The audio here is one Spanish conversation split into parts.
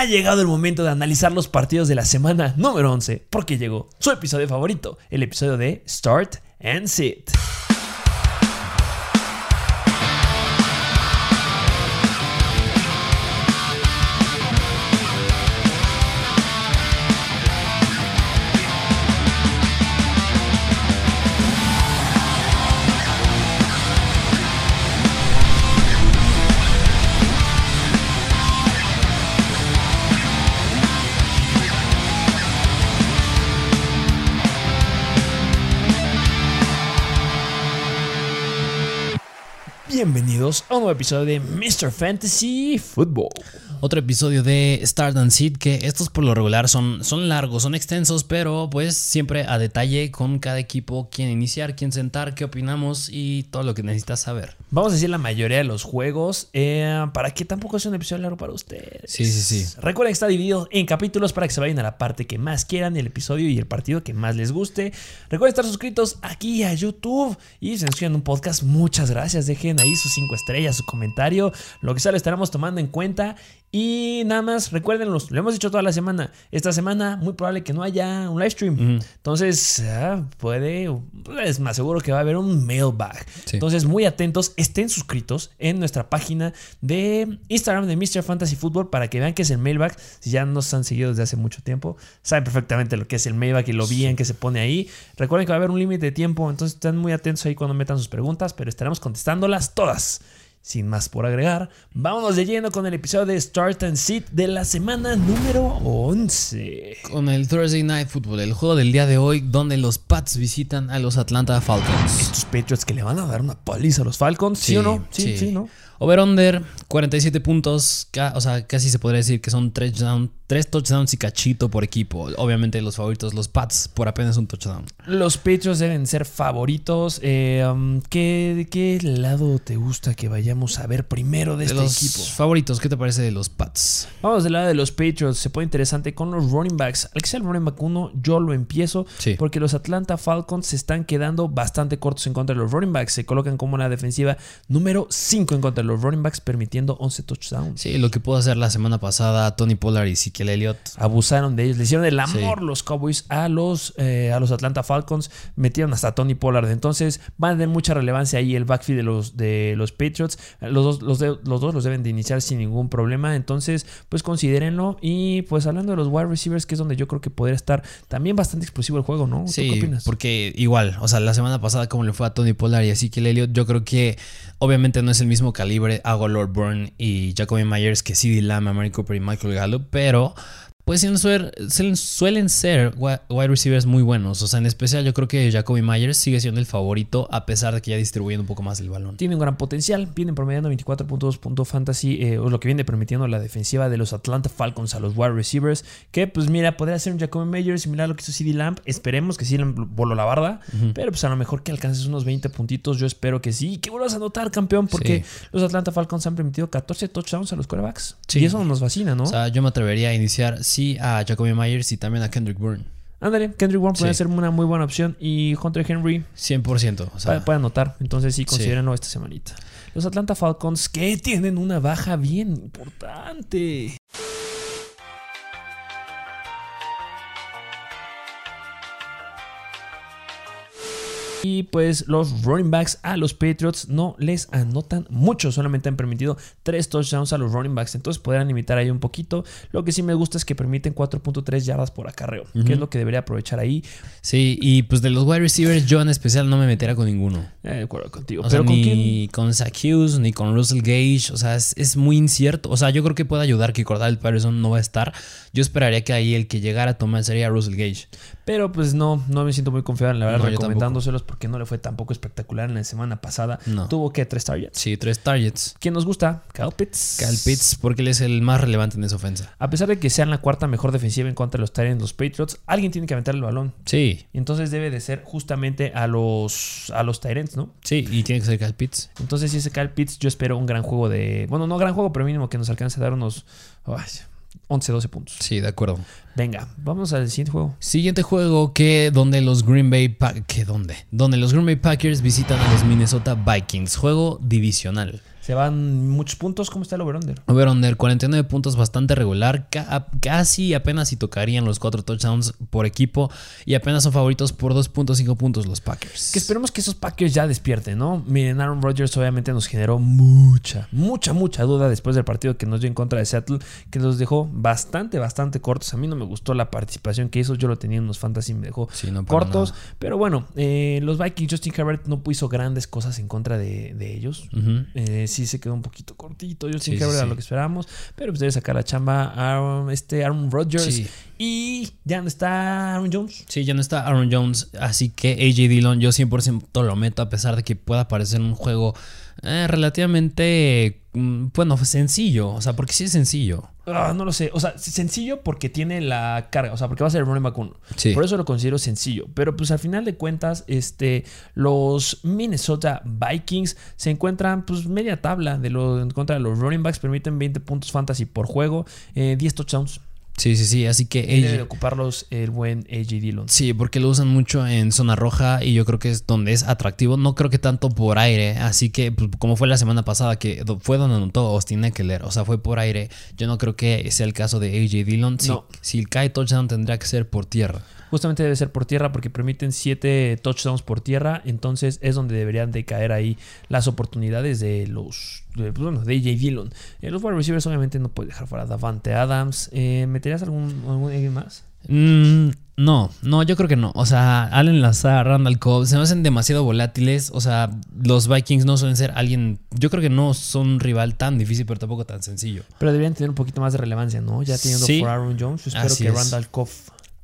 ha llegado el momento de analizar los partidos de la semana número 11, porque llegó su episodio favorito, el episodio de Start and Sit. Bienvenidos a un nuevo episodio de Mr. Fantasy Football. Otro episodio de Start and Seed, que estos por lo regular son, son largos, son extensos, pero pues siempre a detalle con cada equipo, quién iniciar, quién sentar, qué opinamos y todo lo que necesitas saber. Vamos a decir la mayoría de los juegos eh, para que tampoco sea un episodio largo para ustedes. Sí, sí, sí. Recuerden que está dividido en capítulos para que se vayan a la parte que más quieran, el episodio y el partido que más les guste. Recuerden estar suscritos aquí a YouTube y si nos un podcast, muchas gracias. Dejen ahí sus cinco estrellas, su comentario, lo que sea lo estaremos tomando en cuenta. Y nada más, recuérdenlo, lo hemos dicho toda la semana. Esta semana, muy probable que no haya un live stream. Entonces, ah, puede, es más seguro que va a haber un mailbag. Entonces, muy atentos, estén suscritos en nuestra página de Instagram de Mr. Fantasy Football para que vean qué es el mailbag. Si ya nos han seguido desde hace mucho tiempo, saben perfectamente lo que es el mailbag y lo bien que se pone ahí. Recuerden que va a haber un límite de tiempo, entonces estén muy atentos ahí cuando metan sus preguntas, pero estaremos contestándolas todas. Sin más por agregar, vámonos de lleno con el episodio de Start and Sit de la semana número 11. Con el Thursday Night Football, el juego del día de hoy, donde los Pats visitan a los Atlanta Falcons. Estos Patriots que le van a dar una paliza a los Falcons, ¿sí, o no? Sí, sí, ¿no? Over-under, 47 puntos, o sea, casi se podría decir que son Tres touchdowns y cachito por equipo. Obviamente los favoritos, los Pats, por apenas un touchdown. Los Patriots deben ser favoritos. Eh, um, ¿qué, qué lado te gusta que vayamos a ver primero de, este los equipo? favoritos, ¿qué te parece de los Pats? Vamos del lado de los Patriots. Se pone interesante con los running backs. Al que sea el running back uno, yo lo empiezo. Porque los Atlanta Falcons se están quedando bastante cortos en contra de los running backs. Se colocan como una defensiva número 5 en contra de los running backs, permitiendo 11 touchdowns. Sí, lo que pudo hacer la semana pasada Tony Pollard y que Elliott. Abusaron de ellos, le hicieron el amor los Cowboys a los, eh, a los Atlanta Falcons, metieron hasta Tony Pollard. Entonces van a tener mucha relevancia ahí el backfield de los, de los Patriots. Los dos, los, los dos los deben de iniciar sin ningún problema. Entonces, pues considérenlo. Y pues hablando de los wide receivers, que es donde yo creo que podría estar también bastante explosivo el juego, ¿no? Sí, qué opinas? porque igual, o sea, la semana pasada como le fue a Tony Pollard y así que Elliott, yo creo que obviamente no es el mismo calibre a Lord Bourne y Jacoby Myers que CD Lamb, Mary Cooper y Michael Gallup, pero pues suelen ser wide receivers muy buenos. O sea, en especial yo creo que Jacoby Myers sigue siendo el favorito a pesar de que ya distribuyendo un poco más el balón. Tiene un gran potencial, vienen promediando 24.2 puntos fantasy, eh, o lo que viene permitiendo la defensiva de los Atlanta Falcons a los wide receivers, que pues mira, podría ser un Jacoby Myers similar a lo que hizo CD Lamp. Esperemos que sí voló la barda, pero pues a lo mejor que alcances unos 20 puntitos, yo espero que sí. que vuelvas a anotar, campeón, porque los Atlanta Falcons han permitido 14 touchdowns a los quarterbacks. Y eso nos fascina, ¿no? O sea, yo me atrevería a iniciar a Jacoby Myers y también a Kendrick Bourne. Ándale, Kendrick Bourne puede ser una muy buena opción y Hunter Henry 100%. O sea, puede, anotar, entonces sí, considérenlo esta semanita. Los Atlanta Falcons que tienen una baja bien importante. Y pues los running backs a los Patriots no les anotan mucho, solamente han permitido 3 touchdowns a los running backs, entonces podrán limitar ahí un poquito. Lo que sí me gusta es que permiten 4.3 yardas por acarreo, que es lo que debería aprovechar ahí. Sí, y pues de los wide receivers yo en especial no me metería con ninguno. Eh, de acuerdo contigo. Pero ni con Zach Hughes, ni con Russell Gage, o sea, es, muy incierto. O sea, yo creo que puede ayudar que Cordell Patterson no va a estar. Yo esperaría que ahí el que llegara a tomar sería Russell Gage. Pero pues no, no me siento muy confiado, la verdad, recomendándoselos porque no le fue tampoco espectacular en la semana pasada. Tuvo que tres targets. Sí, tres targets. ¿Quién nos gusta? Kyle Pitts. Kyle Pitts, porque él es el más relevante en esa ofensa. A pesar de que sean la cuarta mejor defensiva en contra de los Tyrants, los Patriots, alguien tiene que aventar el balón. Sí. Y entonces debe de ser justamente a los, a los Tyrants, ¿no? Sí, y tiene que ser Kyle Pitts. Entonces, si ese Kyle Pitts, yo espero un gran juego de. Bueno, no gran juego, pero mínimo que nos alcance a dar unos. 11, 12 puntos. Sí, de acuerdo. Venga, vamos al siguiente juego. Siguiente juego que donde los Green Bay ¿qué dónde? Donde los Green Bay Packers visitan a los Minnesota Vikings, juego divisional. Se van muchos puntos. ¿Cómo está el over-under? Over-under, 49 puntos, bastante regular. Ca casi apenas si tocarían los cuatro touchdowns por equipo. Y apenas son favoritos por 2.5 puntos los Packers. Que esperemos que esos Packers ya despierten, ¿no? Miren, Aaron Rodgers obviamente nos generó mucha, mucha, mucha duda después del partido que nos dio en contra de Seattle, que los dejó bastante, bastante cortos. A mí no me gustó la participación que hizo. Yo lo tenía en unos fantasy y me dejó Sí, no, para cortos. nada. Pero bueno, eh, los Vikings, Justin Herbert no hizo grandes cosas en contra de, de ellos. Eh, sí se quedó un poquito cortito Justin Sí, sí, sí. lo que esperábamos. Pero pues debe sacar la chamba a este Aaron Rodgers. Sí. Y ya no está Aaron Jones. Sí, ya no está Aaron Jones, así que AJ Dillon yo 100% lo meto a pesar de que pueda parecer un juego eh, relativamente, mm, bueno, sencillo, o sea, porque sí es sencillo. Ah, no lo sé. O sea, sencillo porque tiene la carga. O sea, porque va a ser el running back uno. Sí. Por eso lo considero sencillo. Pero pues al final de cuentas, este, los Minnesota Vikings se encuentran pues media tabla de lo, en contra de los running backs. Permiten 20 puntos fantasy por juego. eh, 10 touchdowns. Sí, sí, sí, así que Debe de ocuparlos el buen AJ Dillon. Sí, porque lo usan mucho en zona roja y yo creo que es donde es atractivo. No creo que tanto por aire, así que pues, como fue la semana pasada que fue donde anotó Austin Eckler, o sea, fue por aire. Yo no creo que sea el caso de AJ Dillon. Si, No. si cae touchdown tendría que ser por tierra. Justamente debe ser por tierra porque permiten 7 touchdowns por tierra. Entonces es donde deberían de caer ahí las oportunidades de los de, pues, bueno, de AJ Dillon. Eh, los wide receivers obviamente no puedes dejar fuera Davante Adams. Eh, ¿Meterías algún, algún alguien más? Mm, no, no, yo creo que no. O sea, Allen Lazar, Randall Cobb, se me hacen demasiado volátiles. O sea, los Vikings no suelen ser alguien. Yo creo que no son un rival tan difícil, pero tampoco tan sencillo. Pero deberían tener un poquito más de relevancia, ¿no? Ya teniendo Sí. por Aaron Jones, yo espero que es. Randall Cobb.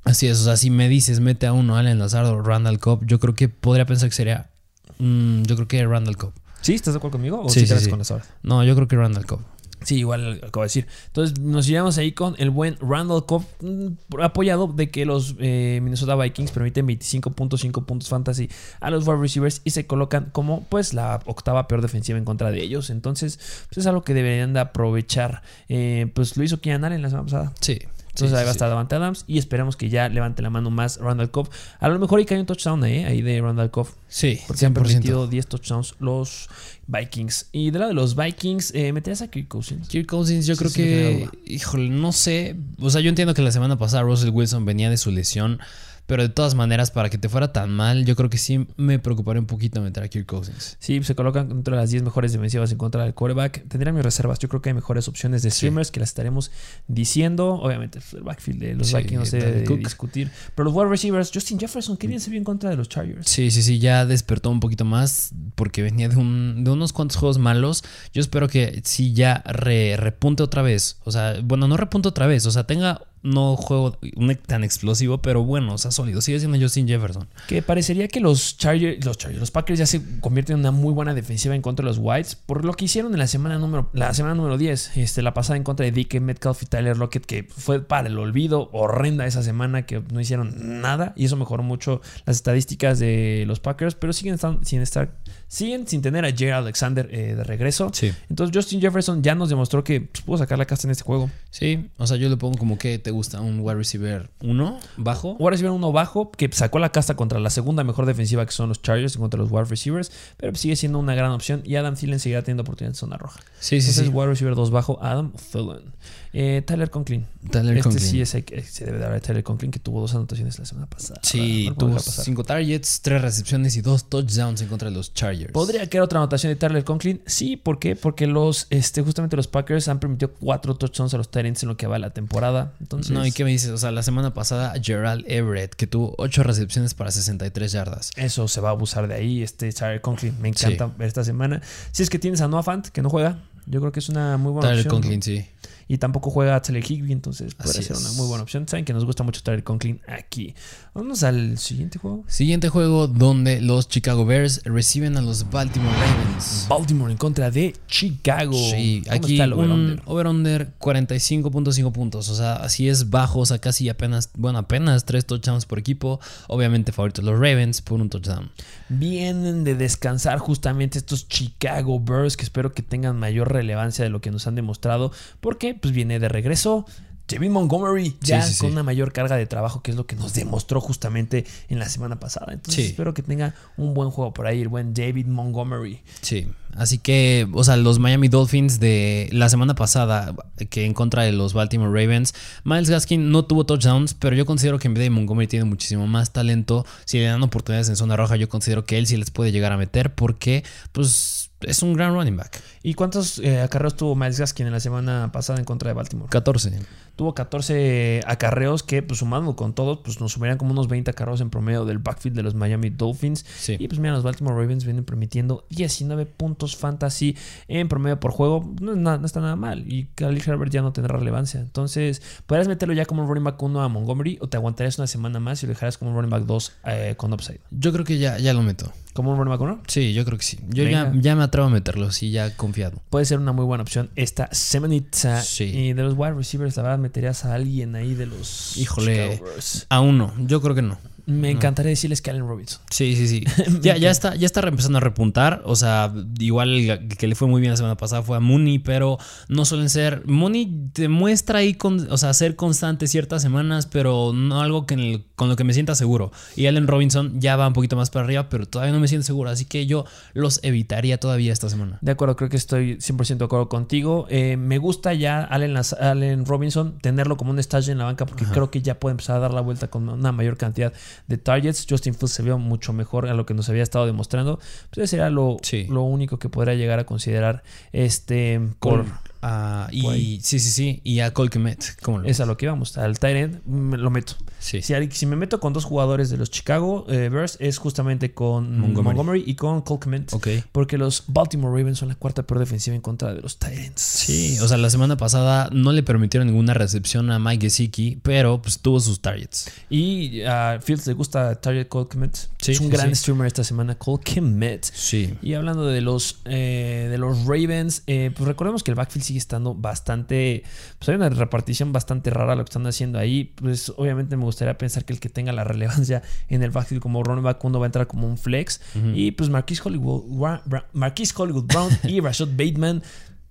Así es, o sea, si me dices mete a uno, Allen Lazar o Randall Cobb, yo creo que podría pensar que sería. mm, yo creo que Randall Cobb. ¿Sí? ¿Estás de acuerdo conmigo? ¿O Sí, sí, te sí. con horas? No, yo creo que Randall Cobb. Sí, igual acabo de decir. Entonces nos llevamos ahí con el buen Randall Cobb, mm, apoyado de que los eh, Minnesota Vikings permiten 25.5 puntos fantasy a los wide receivers y se colocan como pues la octava peor defensiva en contra de ellos. Entonces pues, es algo que deberían de aprovechar. Eh, pues lo hizo Keenan Allen la semana pasada. Sí. Entonces sí, ahí va a estar Davante Adams y esperemos que ya levante la mano más Randall Cobb. A lo mejor y cae un touchdown eh, ahí de Randall Cobb. Sí, Porque han 100%. permitido 10 touchdowns los Vikings. Y del lado de los Vikings, eh, ¿meterías a Kirk Cousins? Kirk Cousins, yo Sí, creo sí que, híjole, no sé. O sea, yo entiendo que la semana pasada Russell Wilson venía de su lesión, pero de todas maneras, para que te fuera tan mal, yo creo que sí me preocuparía un poquito meter a Kirk Cousins. Sí, se colocan entre las 10 mejores defensivas en contra del quarterback. Tendrían mis reservas. Yo creo que hay mejores opciones de Sí. streamers que las estaremos diciendo. Obviamente, pues, el backfield de los Sí, Vikings no debe Cook. discutir. Pero los wide receivers, Justin Jefferson, qué bien se vio en contra de los Chargers. Sí, sí, sí, ya despertó un poquito más porque venía de, un, de unos cuantos juegos malos. Yo espero que sí ya re- repunte otra vez. O sea, bueno, no repunte otra vez. O sea, tenga no juego tan explosivo, pero bueno, o sea, sólido. Sigue siendo Justin Jefferson. Que parecería que los Chargers, los Chargers, los Packers ya se convierten en una muy buena defensiva en contra de los Whites por lo que hicieron en la semana número, la semana número 10, este, la pasada en contra de DK Metcalf y Tyler Lockett, que fue para el olvido, horrenda esa semana, que no hicieron nada y eso mejoró mucho las estadísticas de los Packers, pero siguen sin estar, siguen sin tener a Jared Alexander eh, de regreso. Sí. Entonces Justin Jefferson ya nos demostró que pues, pudo sacar la casta en este juego. Sí, o sea, yo le pongo como que te gusta un wide receiver 1 bajo. Wide receiver uno bajo que sacó la casta contra la segunda mejor defensiva que son los Chargers en contra de los wide receivers, pero sigue siendo una gran opción y Adam Thielen seguirá teniendo oportunidad en zona roja. Sí, sí, Entonces, sí. wide receiver 2 bajo, Adam Thielen. Eh, Tyler Conklin. Tyler este Conklin. sí es el que se debe dar a Tyler Conklin que tuvo dos anotaciones la semana pasada. Sí, tuvo. 5 targets, 3 recepciones y 2 touchdowns en contra de los Chargers. ¿Podría quedar otra anotación de Tyler Conklin? Sí, ¿por qué? Porque los, este, justamente los Packers han permitido cuatro touchdowns a los Tyrants en lo que va de la temporada. Entonces, No, ¿y qué me dices? O sea, la semana pasada Gerald Everett, que tuvo 8 recepciones para 63 yardas. Eso se va a abusar de ahí. Este Tyler Conklin me encanta ver esta semana. Si es que tienes a Noah Fant, que no juega, yo creo que es una muy buena Tyler opción. Conklin, sí. Y tampoco juega a Tyler Higby, entonces Así ser una muy buena opción. Saben que nos gusta mucho Tyler Conklin aquí. Vamos al siguiente juego. Siguiente juego donde los Chicago Bears reciben a los Baltimore Ravens. Baltimore en contra de Chicago. Sí, ¿Cómo aquí está el un over-under? over-under 45.5 puntos. O sea, así es bajo, o sea, casi apenas, bueno, apenas 3 touchdowns por equipo. Obviamente favoritos los Ravens por un touchdown. Vienen de descansar justamente estos Chicago Bears que espero que tengan mayor relevancia de lo que nos han demostrado. Porque pues viene de regreso. David Montgomery ya Sí, sí, con sí. una mayor carga de trabajo que es lo que nos demostró justamente en la semana pasada. Entonces espero que tenga un buen juego por ahí el buen David Montgomery. Sí. Así que, o sea, los Miami Dolphins de la semana pasada, que en contra de los Baltimore Ravens, Miles Gaskin no tuvo touchdowns, pero yo considero que en vez de Montgomery tiene muchísimo más talento. Si le dan oportunidades en zona roja, yo considero que él sí les puede llegar a meter porque, pues, es un gran running back. ¿Y cuántos eh, acarreos tuvo Miles Gaskin en la semana pasada en contra de Baltimore? 14. Tuvo 14 acarreos que, pues sumando con todos, pues nos sumarían como unos 20 acarreos en promedio del backfield de los Miami Dolphins. Sí. Y pues mira, los Baltimore Ravens vienen permitiendo 19 puntos fantasy en promedio por juego. No, nada- no está nada mal. Y Khalil Herbert ya no tendrá relevancia. Entonces, podrías meterlo ya como un running back 1 a Montgomery o te aguantarías una semana más y lo dejaras como un running back 2 eh, con upside. Yo creo que ya, ya lo meto. ¿Como un running back 1? Sí, yo creo que sí. Yo ya, Venga. ya me atrevo a meterlo, sí, ya confiado. Puede ser una muy buena opción esta semanita. Sí. Y de los wide receivers, la verdad, meterías a alguien ahí de los Híjole. Chicago Bears. Aún no, yo creo que no. Me encantaría decirles que Allen Robinson. Sí, sí, sí. ya, ya está, ya está empezando a repuntar. O sea, igual que le fue muy bien la semana pasada fue a Mooney, pero no suelen ser. Mooney te muestra ahí, con, o sea, ser constante ciertas semanas, pero no algo que en el- con lo que me sienta seguro. Y Allen Robinson ya va un poquito más para arriba, pero todavía no me siento seguro. Así que yo los evitaría todavía esta semana. De acuerdo, creo que estoy 100% de acuerdo contigo. Eh, me gusta ya Allen, Allen Robinson tenerlo como un stash en la banca porque creo que ya puede empezar a dar la vuelta con una mayor cantidad de targets. Justin Fields se vio mucho mejor a lo que nos había estado demostrando. Pues ese era lo, Sí. lo único que podría llegar a considerar este por... Por, ah, y Guay. sí, sí, sí. Y a Colquemet. ¿Cómo lo Es a lo que íbamos. Al Tyrant lo meto. Sí. Si, si me meto con dos jugadores de los Chicago eh, Bears es justamente con Montgomery. Montgomery, y con Cole Kmet. Ok. Porque los Baltimore Ravens son la cuarta peor defensiva en contra de los Titans. Sí, o sea, la semana pasada no le permitieron ninguna recepción a Mike Gesicki, pero pues tuvo sus targets. Y a Fields le gusta Target Cole Kmet. Sí, es un sí, gran sí. streamer esta semana, Cole Kmet. Sí. Y hablando de los, eh, de los Ravens, eh, pues recordemos que el backfield sigue estando bastante. Pues hay una repartición bastante rara lo que están haciendo ahí. Pues obviamente me gustaría pensar que el que tenga la relevancia en el backfield como running back uno va a entrar como un flex. Y pues Marquis Hollywood, Bra- Bra- Marquise Hollywood Brown y Rashad Bateman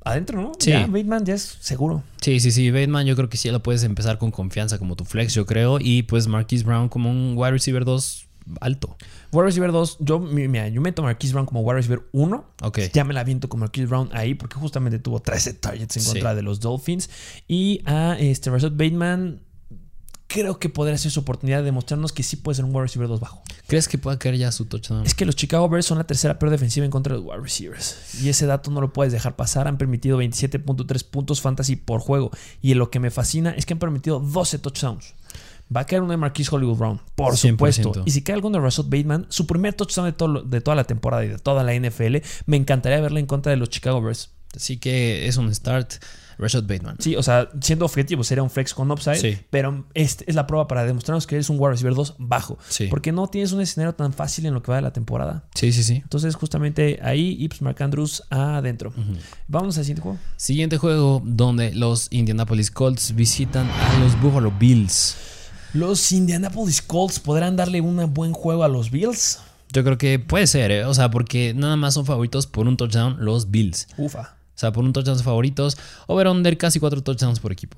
adentro, ¿no? Sí. Ya, Bateman ya es seguro. Sí, sí, sí. Bateman, yo creo que sí lo puedes empezar con confianza como tu flex, yo creo. Y pues Marquise Brown como un wide receiver 2 alto. Wide receiver 2, yo, mi- mira, yo meto a Marquise Brown como wide receiver 1. Ok. Ya me la viento con Marquise Brown ahí porque justamente tuvo 13 targets en Sí. contra de los Dolphins. Y a este Rashad Bateman, creo que podría ser su oportunidad de demostrarnos que sí puede ser un wide receiver 2 bajo. ¿Crees que pueda caer ya su touchdown? Es que los Chicago Bears son la tercera peor defensiva en contra de los wide receivers. Y ese dato no lo puedes dejar pasar. Han permitido 27.3 puntos fantasy por juego. Y lo que me fascina es que han permitido 12 touchdowns. Va a caer uno de Marquise Hollywood Brown, por 100%. supuesto. Y si cae alguno de Rashad Bateman, su primer touchdown de, todo de toda la temporada y de toda la NFL, me encantaría verlo en contra de los Chicago Bears. Así que es un start. Rashad Bateman. Sí, o sea, siendo objetivo, sería un flex con upside, Sí. pero este es la prueba para demostrarnos que eres un wide receiver 2 bajo. Sí. Porque no tienes un escenario tan fácil en lo que va de la temporada. Sí, sí, sí. Entonces, justamente ahí, y pues Mark Andrews adentro. Vamos al siguiente juego. Siguiente juego donde los Indianapolis Colts visitan a los Buffalo Bills. Los Indianapolis Colts podrán darle un buen juego a los Bills. Yo creo que puede ser, ¿eh? o sea, porque nada más son favoritos por un touchdown los Bills. Ufa. O sea, por un touchdown son favoritos. Over-under casi cuatro touchdowns por equipo.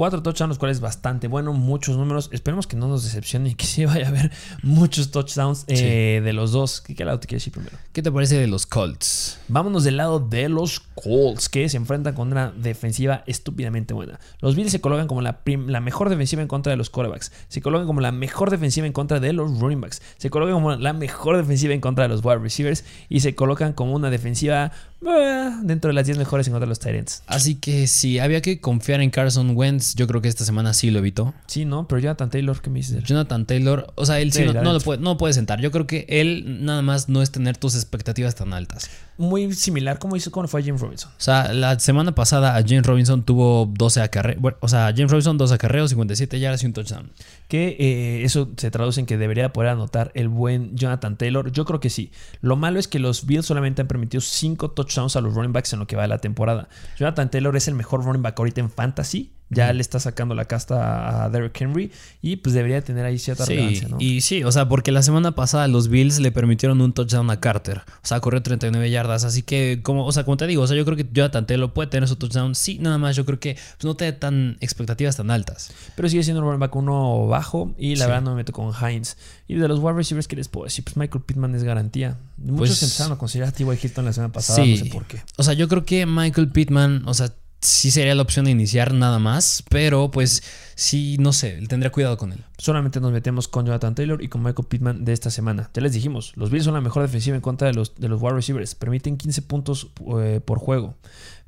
Cuatro touchdowns, los cuales bastante bueno, muchos números. Esperemos que no nos decepcione y que sí vaya a haber muchos touchdowns eh, de los dos. ¿Qué, qué lado te quieres ir primero? ¿Qué te parece de los Colts? Vámonos del lado de los Colts, que se enfrentan con una defensiva estúpidamente buena. Los Bills se colocan como la, la mejor defensiva en contra de los quarterbacks. Se colocan como la mejor defensiva en contra de los running backs. Se colocan como la mejor defensiva en contra de los wide receivers. Y se colocan como una defensiva dentro de las 10 mejores en contra de los Titans. Así que si había que confiar en Carson Wentz, yo creo que esta semana sí lo evitó. Sí, ¿no? Pero Jonathan Taylor, ¿qué me dices? Jonathan Taylor, o sea, él sí Sí, no, lo puede, no puede sentar. Yo creo que él nada más no es tener tus expectativas tan altas. Muy similar como hizo cuando fue a James Robinson. O sea, la semana pasada a James Robinson tuvo 12 acarreos. Bueno, o sea, James Robinson 12 acarreos, 57 yardas y un touchdown. Que eh, eso se traduce en que debería poder anotar el buen Jonathan Taylor. Yo creo que sí. Lo malo es que los Bills solamente han permitido 5 touchdowns a los running backs en lo que va de la temporada. Jonathan Taylor es el mejor running back ahorita en fantasy Ya le está sacando la casta a Derrick Henry y pues debería tener ahí cierta Sí, relevancia, ¿no? y sí, o sea, porque la semana pasada los Bills le permitieron un touchdown a Carter. O sea, corrió 39 yardas. Así que, como, o sea, como te digo, o sea, yo creo que Jonathan Taylor puede tener su touchdown. Sí, nada más, yo creo que pues, no te da tan expectativas tan altas. Pero sigue siendo un back uno bajo y la Sí. verdad no me meto con Hines. Y de los wide receivers, ¿qué les puedo decir? Pues Michael Pittman es garantía. Muchos Pues- empezaron a considerar a T.Y. Hilton la semana pasada, Sí. no sé por qué. O sea, yo creo que Michael Pittman, o sea, sí sería la opción de iniciar nada más, pero pues sí, no sé, tendría cuidado con él. Solamente nos metemos con Jonathan Taylor y con Michael Pittman de esta semana. Ya les dijimos, los Bills son la mejor defensiva en contra de los, de los wide receivers. Permiten 15 puntos eh, por juego.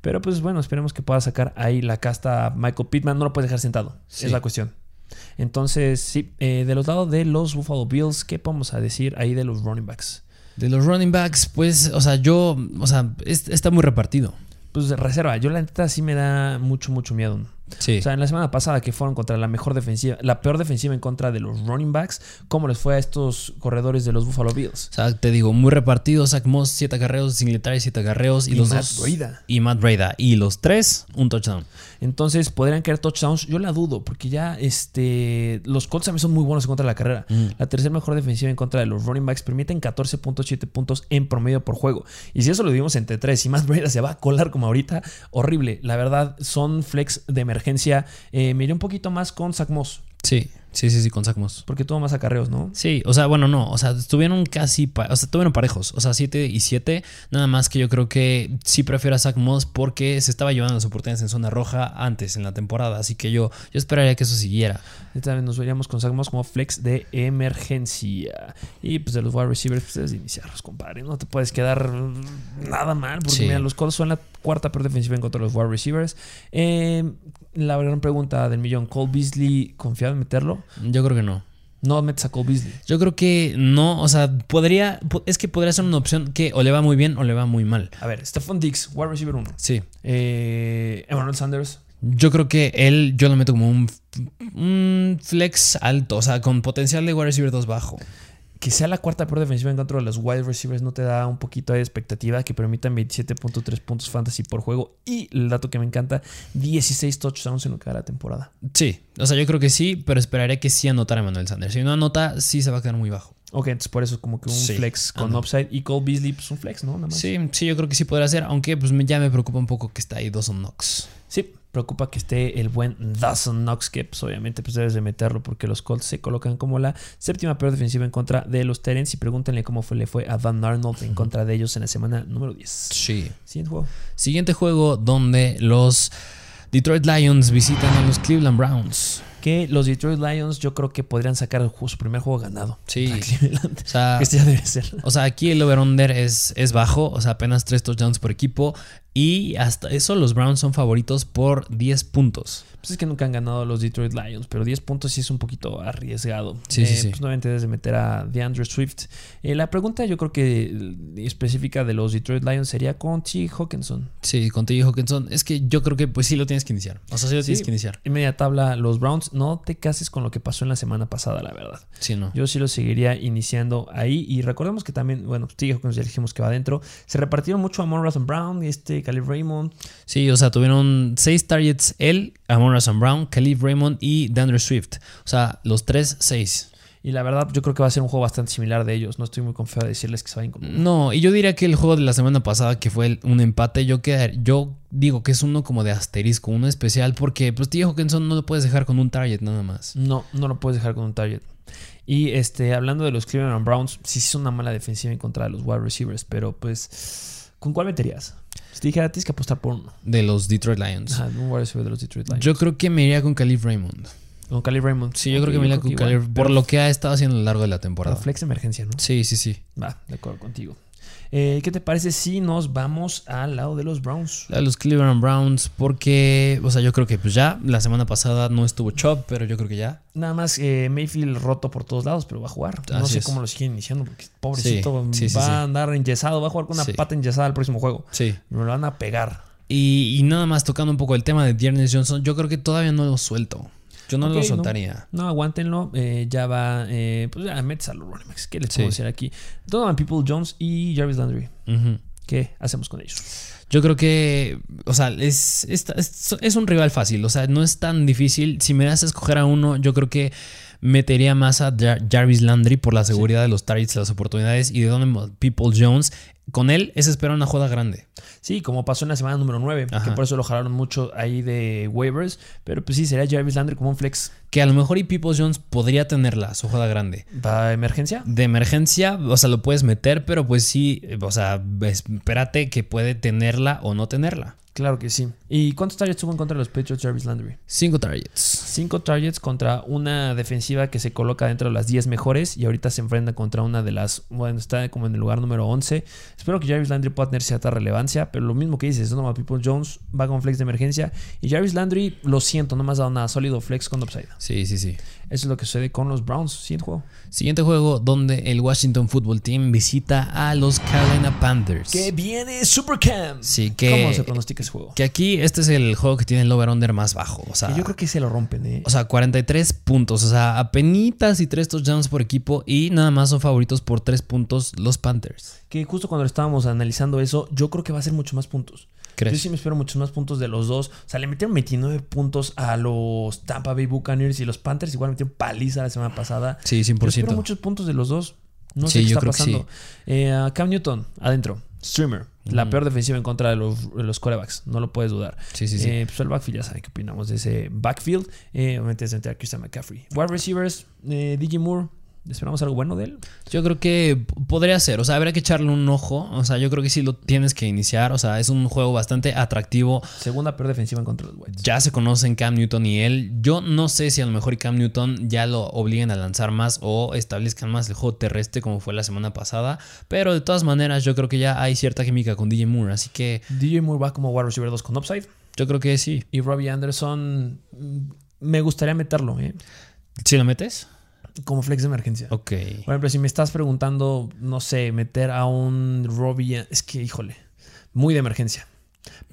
Pero pues bueno, esperemos que pueda sacar ahí la casta a Michael Pittman. No lo puedes dejar sentado. Sí. Es la cuestión. Entonces, sí, eh, de los lados de los Buffalo Bills, ¿qué podemos a decir ahí de los running backs? De los running backs, pues, o sea, yo, o sea, es- está muy repartido. Pues reserva, yo la neta sí me da mucho, mucho miedo. Sí. O sea, en la semana pasada que fueron contra la mejor defensiva, la peor defensiva en contra de los running backs, ¿cómo les fue a estos corredores de los Buffalo Bills? O sea, te digo, muy repartido. Zach Moss, 7 agarreos, Singletary, 7 agarreos. Y, Y los Matt dos. Breida. Y Matt Breda. Y los tres, un touchdown. Entonces, ¿podrían caer touchdowns? Yo la dudo, porque ya este, los Colts también son muy buenos en contra de la carrera. Mm. La tercera mejor defensiva en contra de los running backs permiten 14.7 puntos en promedio por juego. Y si eso lo dividimos entre tres y más Breda se va a colar como ahorita, horrible. La verdad, son flex de emergencia. Eh, me iré un poquito más con Zach Moss, Sí, sí, sí, sí, con Zach Moss. porque tuvo más acarreos, ¿no? Sí, o sea, bueno, no, o sea, estuvieron casi, o sea, estuvieron parejos, o sea, 7 y 7, nada más que yo creo que sí prefiero a Zach Moss porque se estaba llevando las oportunidades en zona roja antes en la temporada, así que yo, yo esperaría que eso siguiera. Esta vez nos veríamos con Zach Moss como flex de emergencia. Y pues de los wide receivers, pues es iniciarlos, compadre. No te puedes quedar nada mal, porque Sí. mira, los Colts son la cuarta peor defensiva en contra de los wide receivers. Eh, la gran pregunta del millón: ¿Cole Beasley confiado meterlo? Yo creo que no. No metes a Cole Beasley. Yo creo que no, o sea, podría, po- es que podría ser una opción que o le va muy bien o le va muy mal. A ver, Stephon Diggs, wide receiver 1. Sí. Eh, Emmanuel Sanders. Yo creo que él, yo lo meto como un, un flex alto, o sea, con potencial de wide receiver 2 bajo. Que sea la cuarta peor defensiva en contra de los wide receivers no te da un poquito de expectativa que permitan 27.3 puntos fantasy por juego. Y el dato que me encanta: 16 touchdowns en lo que va la temporada. Sí, o sea, yo creo que sí, pero esperaré que sí anotara a Manuel Sanders. Si no anota, sí se va a quedar muy bajo. Ok, entonces por eso es como que un Sí, flex con upside. Y Cole Beasley, pues un flex, ¿no? Nada más. Sí, sí, yo creo que sí podrá ser, aunque pues me- ya me preocupa un poco que está ahí Dawson Knox. Sí, preocupa que esté el buen Dawson Knox, que pues, obviamente pues debes de meterlo porque los Colts se colocan como la séptima peor defensiva en contra de los Terence. Y pregúntenle cómo fue, le fue a Dan Arnold en contra de ellos en la semana número 10. Sí. Siguiente juego. Siguiente juego donde los Detroit Lions visitan a los Cleveland Browns. Que los Detroit Lions yo creo que podrían sacar el juego- su primer juego ganado. Sí. O sea, este ya debe ser. o sea, aquí el over-under es, es bajo, o sea, apenas 3 touchdowns por equipo. Y hasta eso los Browns son favoritos por 10 puntos. Pues es que nunca han ganado los Detroit Lions, pero 10 puntos sí es un poquito arriesgado. Sí, sí, Eh, sí. Pues nuevamente debes de meter a DeAndre Swift. Eh, la pregunta yo creo que eh, específica de los Detroit Lions sería con T. Hawkinson. Sí, con T.J. Hawkinson. Es que yo creo que pues sí lo tienes que iniciar. O sea, sí lo tienes Sí. que iniciar. En media tabla, los Browns, no te cases con lo que pasó en la semana pasada, la verdad. Sí, no. Yo sí lo seguiría iniciando ahí. Y recordemos que también, bueno, T. Hawkinson ya dijimos que va adentro. Se repartieron mucho a Monroe Brown y este Caleb Raymond. Sí, o sea, tuvieron seis targets él, Amon Russell Brown, Khalif Raymond y DeAndre Swift. O sea, los tres, seis. Y la verdad, yo creo que va a ser un juego bastante similar de ellos. No estoy muy confiado de decirles que se vayan con. No, y yo diría que el juego de la semana pasada, que fue el- un empate, yo, quedar- yo digo que es uno como de asterisco, uno especial, porque pues T.J. Hawkinson no lo puedes dejar con un target nada más. No, no lo puedes dejar con un target. Y este, hablando de los Cleveland Browns, sí es una mala defensiva en contra de los wide receivers, pero pues, ¿con cuál meterías? Te dijera, tienes que apostar por uno. De los Detroit Lions. Ajá, un wide receiver de los Detroit Lions. Yo creo que me iría con Khalif Raymond. con Caleb Raymond. Sí, yo Ok, creo que me iría con Khalif, por lo que ha estado haciendo a lo largo de la pero temporada. flex emergencia, ¿no? Sí, sí, sí. Va, de acuerdo contigo. Eh, ¿Qué te parece si nos vamos al lado de los Browns? De los Cleveland Browns, porque, o sea, yo creo que pues ya, la semana pasada no estuvo Chop, pero yo creo que ya. Nada más eh, Mayfield roto por todos lados, pero va a jugar. no sé es. cómo lo siguen iniciando, porque pobrecito Sí, sí, sí, va sí. a andar enyesado, va a jugar con una pata enyesada el próximo juego. Sí. Me lo van a pegar. Y, y nada más tocando un poco el tema de Dearness Johnson, yo creo que todavía no lo suelto. Yo no lo no. soltaría. No, aguántenlo. eh, ya va. eh, pues ya metes a los running backs. ¿Qué les puedo Sí. decir aquí? Donovan People Jones y Jarvis Landry. ¿Qué hacemos con ellos? Yo creo que, o sea, es, es, es, un rival fácil, o sea, no es tan difícil. Si me das a escoger a uno, yo creo que metería más a Jarvis Landry por la seguridad de los targets, las oportunidades y de donde People Jones. Con él es esperar una jugada grande. Sí, como pasó en la semana número 9, que por eso lo jalaron mucho ahí de waivers. Pero pues sí, sería Jarvis Landry como un flex. Que a lo mejor y People Jones podría tenerla, su jugada grande. ¿Va a emergencia? De emergencia, o sea, lo puedes meter, pero pues sí, o sea, espérate que puede tenerla o no tenerla. Claro que sí. ¿Y cuántos targets tuvo en contra de los Patriots Jarvis Landry? Cinco targets. Cinco targets contra una defensiva que se coloca dentro de las 10 mejores y ahorita se enfrenta contra una de las, bueno, está como en el lugar número 11. Espero que Jarvis Landry pueda tener cierta relevancia, pero lo mismo que dices, no People Jones va con flex de emergencia y Jarvis Landry, lo siento, no me has dado nada sólido flex con upside. Sí, sí, sí. Eso es lo que sucede con los Browns. Siguiente juego. Siguiente juego donde el Washington Football Team visita a los Carolina Panthers. Que viene Supercam. Sí, que. ¿Cómo se pronostica ese juego? Que aquí este es el juego que tiene el over-under más bajo. O sea, yo creo que se lo rompen, ¿eh? O sea, 43 puntos. O sea, apenitas y 3 touchdowns por equipo. Y nada más son favoritos por 3 puntos los Panthers. Que justo cuando estábamos analizando eso, yo creo que va a ser mucho más puntos. Yo sí me espero muchos más puntos de los dos. O sea, le metieron 29 puntos a los Tampa Bay Buccaneers y los Panthers igual metieron paliza la semana pasada. Sí, 100%. Yo espero muchos puntos de los dos. No sé qué está pasando. Eh, Cam Newton, adentro. Streamer. La peor defensiva en contra de los, de corebacks. No lo puedes dudar. Sí, sí, sí. Eh, pues el backfield, ya saben qué opinamos de ese backfield. Eh, obviamente es entre Christian McCaffrey. Wide receivers, eh, DJ Moore, ¿Esperamos algo bueno de él? Yo creo que podría ser. O sea, habría que echarle un ojo. O sea, yo creo que sí lo tienes que iniciar. O sea, es un juego bastante atractivo. Segunda peor defensiva en contra los Whites. Ya se conocen Cam Newton y él. Yo no sé si a lo mejor Cam Newton ya lo obliguen a lanzar más o establezcan más el juego terrestre como fue la semana pasada. Pero de todas maneras, yo creo que ya hay cierta química con DJ Moore. Así que. DJ Moore va como wide receiver 2 con upside. Yo creo que sí. Y Robbie Anderson. Mm, me gustaría meterlo, ¿eh? ¿Si lo metes? Como flex de emergencia. Ok. Por ejemplo, si me estás preguntando, no sé, meter a un Robbie, es que, híjole, muy de emergencia.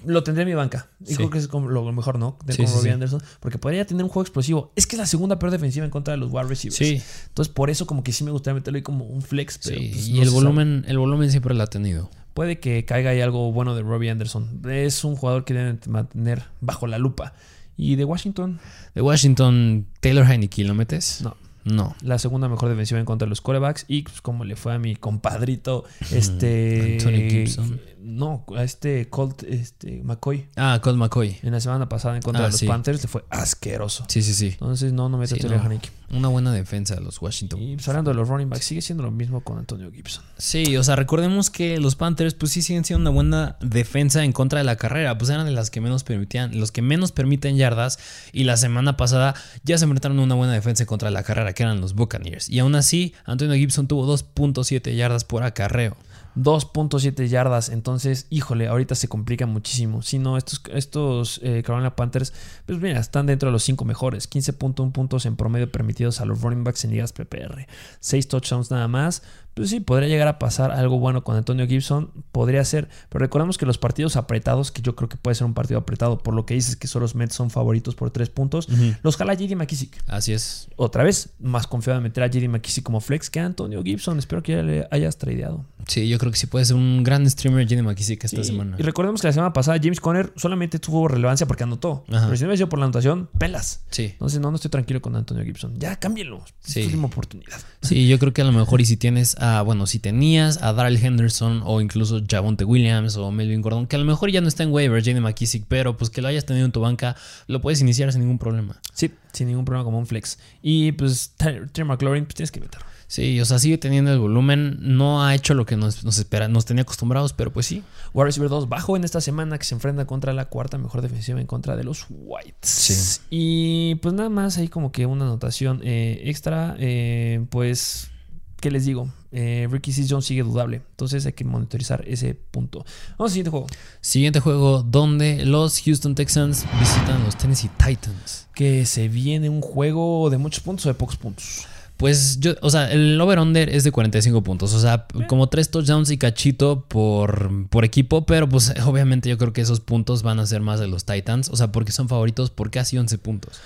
Lo tendré en mi banca. Y creo que es como lo mejor, ¿no? De con Robbie Anderson. Porque podría tener un juego explosivo. Es que es la segunda peor defensiva en contra de los wide receivers. Sí. Entonces, por eso, como que sí me gustaría meterlo ahí como un flex. Pero, pues, y el volumen, el volumen siempre lo ha tenido. Puede que caiga ahí algo bueno de Robbie Anderson. Es un jugador que deben mantener bajo la lupa. ¿Y de Washington? De Washington, Taylor Heineke, ¿lo metes? No. No. La segunda mejor defensiva en contra de los corebacks. Y pues, como le fue a mi compadrito, este. Anthony Gibson. No, a este Colt este, McCoy. Ah, Colt McCoy. En la semana pasada en contra ah, de los Panthers le fue asqueroso. Sí, sí, sí. Entonces, no, no me sí, no. Una buena defensa de los Washington. Y pues, hablando de los running backs, sigue siendo lo mismo con Antonio Gibson. Sí, o sea, recordemos que los Panthers, pues sí siguen siendo una buena defensa en contra de la carrera. Pues eran de las que menos permitían, los que menos permiten yardas. Y la semana pasada ya se enfrentaron a una buena defensa en contra de la carrera, que eran los Buccaneers. Y aún así, Antonio Gibson tuvo 2.7 yardas por acarreo. 2.7 yardas. Entonces, híjole, ahorita se complica muchísimo. Si no, estos, estos eh, Carolina Panthers, pues mira, están dentro de los 5 mejores. 15.1 puntos en promedio permitidos a los running backs en ligas PPR. 6 touchdowns nada más pues sí, podría llegar a pasar algo bueno con Antonio Gibson, podría ser, pero recordemos que los partidos apretados, que yo creo que puede ser un partido apretado, por lo que dices que solo los Mets son favoritos por tres puntos, los jala JD McKissick. Así es. Otra vez, más confiado en meter a JD McKissick como flex que a Antonio Gibson. Espero que ya le hayas tradeado. Sí, yo creo que sí puede ser un gran streamer JD McKissick esta semana. Y recordemos que la semana pasada James Conner solamente tuvo relevancia porque anotó. Pero si no sido por la anotación, pelas. Sí. Entonces, no, no estoy tranquilo con Antonio Gibson. Ya, cámbienlo. Sí. Es última oportunidad. Sí, yo creo que a lo mejor y si tienes bueno, si tenías a Darrell Henderson o incluso Javonte Williams o Melvin Gordon, que a lo mejor ya no está en waiver, Jenny McKissick, pero pues que lo hayas tenido en tu banca, lo puedes iniciar sin ningún problema. Sí, sin ningún problema como un flex. Y pues Terry McLaurin, pues tienes que meterlo. Sí, o sea, sigue teniendo el volumen. No ha hecho lo que nos, espera, nos tenía acostumbrados, pero pues sí. Wide receiver 2 bajo en esta semana que se enfrenta contra la cuarta mejor defensiva en contra de los Whites. Sí. Y pues nada más ahí como que una anotación eh, extra. Eh, pues ¿qué les digo? Eh, Ricky Season sigue dudable. Entonces hay que monitorizar ese punto. Vamos al siguiente juego. Siguiente juego donde los Houston Texans visitan los Tennessee Titans. Que se viene un juego de muchos puntos o de pocos puntos. Pues yo, o sea, el over-under es de 45 puntos. O sea, como tres touchdowns y cachito por, por equipo. Pero pues obviamente yo creo que esos puntos van a ser más de los Titans. O sea, porque son favoritos por casi 11 puntos.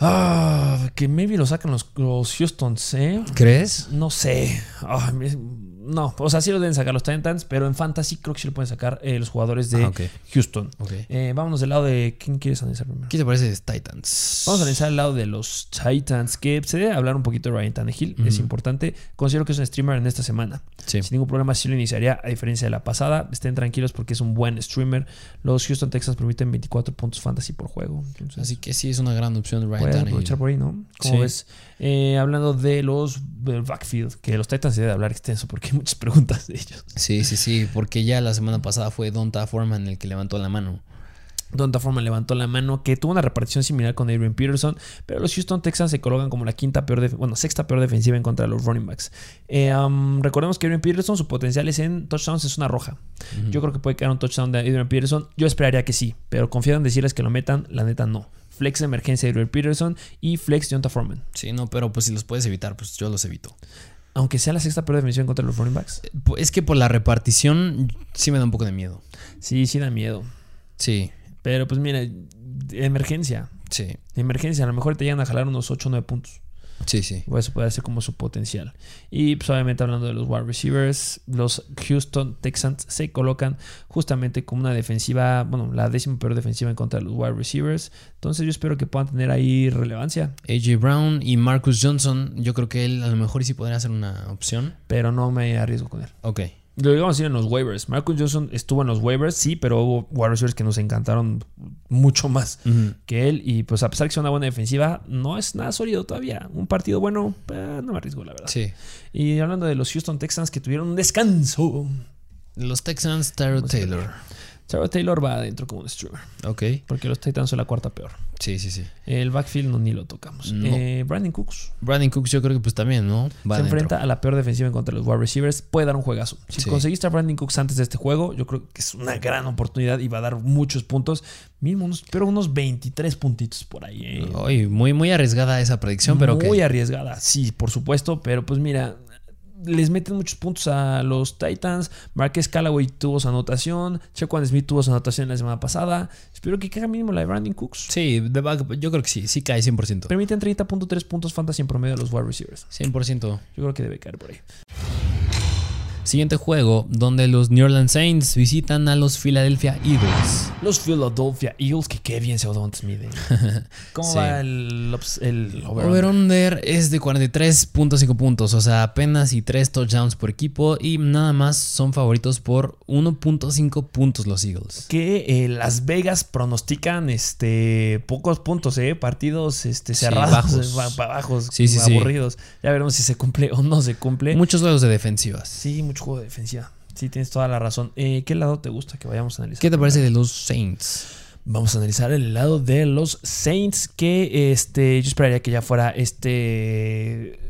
Ah, que maybe lo sacan los, los Houston, ¿eh? ¿Crees? No sé. Ah, no, o sea, sí lo deben sacar los Titans, pero en Fantasy creo que sí lo pueden sacar eh, los jugadores de Ah. Houston. Ok. Eh, vámonos del lado de. ¿Quién quieres analizar primero? ¿Qué te parece de Titans? Vamos a analizar el lado de los Titans, que se debe hablar un poquito de Ryan Tannehill, es importante. Considero que es un streamer en esta semana. Sí. Sin ningún problema, sí lo iniciaría, a diferencia de la pasada. Estén tranquilos porque es un buen streamer. Los Houston Texans permiten 24 puntos fantasy por juego. Entonces, Así que sí es una gran opción Ryan puedes Tannehill. aprovechar por ahí, ¿no? Como Sí. ves, Eh, hablando de los del backfield, que los Titans se debe hablar extenso porque hay muchas preguntas de ellos. Sí, sí, sí, porque ya la semana pasada fue Donta Foreman el que levantó la mano. Donta Foreman levantó la mano, que tuvo una repartición similar con Adrian Peterson, pero los Houston Texans se colocan como la quinta peor, bueno, sexta peor defensiva en contra de los running backs. Eh, um, recordemos que Adrian Peterson, su potencial es en touchdowns, es una roja. Yo creo que puede caer un touchdown de Adrian Peterson. Yo esperaría que sí, pero confiado en decirles que lo metan, la neta no. Flex de emergencia de Adrian Peterson y flex de Donta Foreman. Sí, no, pero pues si los puedes evitar, pues yo los evito. Aunque sea la sexta peor defensiva en contra los running backs. Eh, Es que por la repartición sí me da un poco de miedo. Sí, sí da miedo. Sí, Pero pues mira, emergencia. sí, Emergencia, a lo mejor te llegan a jalar unos 8 o 9 puntos. Sí, sí. O eso puede ser como su potencial. Y pues obviamente hablando de los wide receivers, los Houston Texans se colocan justamente como una defensiva, bueno, la décima peor defensiva en contra de los wide receivers. Entonces yo espero que puedan tener ahí relevancia, AJ Brown y Marcus Johnson, yo creo que él a lo mejor sí podría ser una opción. pero no me arriesgo con él. Ok. Lo digamos así en los waivers. Marcus Johnson estuvo en los waivers, sí, pero hubo receivers que nos encantaron mucho más que él. Y pues a pesar que sea una buena defensiva, no es nada sólido todavía. Un partido bueno, eh, no me arriesgo, la verdad. Sí. Y hablando de los Houston Texans que tuvieron un descanso. Los Texans, Tyrod a. Taylor. Taylor va adentro como un streamer. Ok. Porque los Titans son la cuarta peor. Sí, sí, sí. El backfield no ni lo tocamos. No. Eh, Brandon Cooks Brandon Cooks yo creo que pues también, ¿no? Va se adentro. enfrenta a la peor defensiva en contra de los wide receivers. Puede dar un juegazo. Si Sí. conseguiste a Brandon Cooks antes de este juego, yo creo que es una gran oportunidad y va a dar muchos puntos. Mínimo unos, pero unos 23 puntitos por ahí. eh. Ay, muy, muy arriesgada esa predicción, pero. Muy arriesgada, sí, por supuesto. Pero pues mira, les meten muchos puntos a los Titans. Marquez Callaway tuvo su anotación. Chequan Smith tuvo su anotación la semana pasada. Espero que caiga mínimo la de Brandon Cooks. Sí, de back- yo creo que sí, sí cae 100%. Permiten 30.3 puntos fantasy en promedio a los wide receivers. 100%. Yo creo que debe caer por ahí. Siguiente juego, donde los New Orleans Saints visitan a los Philadelphia Eagles. Los Philadelphia Eagles, que qué bien se Smith. eh. ¿Cómo Sí. va el, el over? Over-under es de 43.5 puntos, o sea, apenas y 3 touchdowns por equipo y nada más son favoritos por 1.5 puntos los Eagles. Que eh, Las Vegas pronostican este pocos puntos, eh, partidos este, Sí, cerrados, bajos. ba- bajos, Sí, sí, sí. aburridos. Ya veremos si se cumple o no se cumple. Muchos juegos de defensivas. sí, mucho juego de defensiva. Sí, tienes toda la razón. Eh, ¿Qué lado te gusta que vayamos a analizar? ¿Qué te parece de los Saints? Vamos a analizar el lado de los Saints, que este, yo esperaría que ya fuera este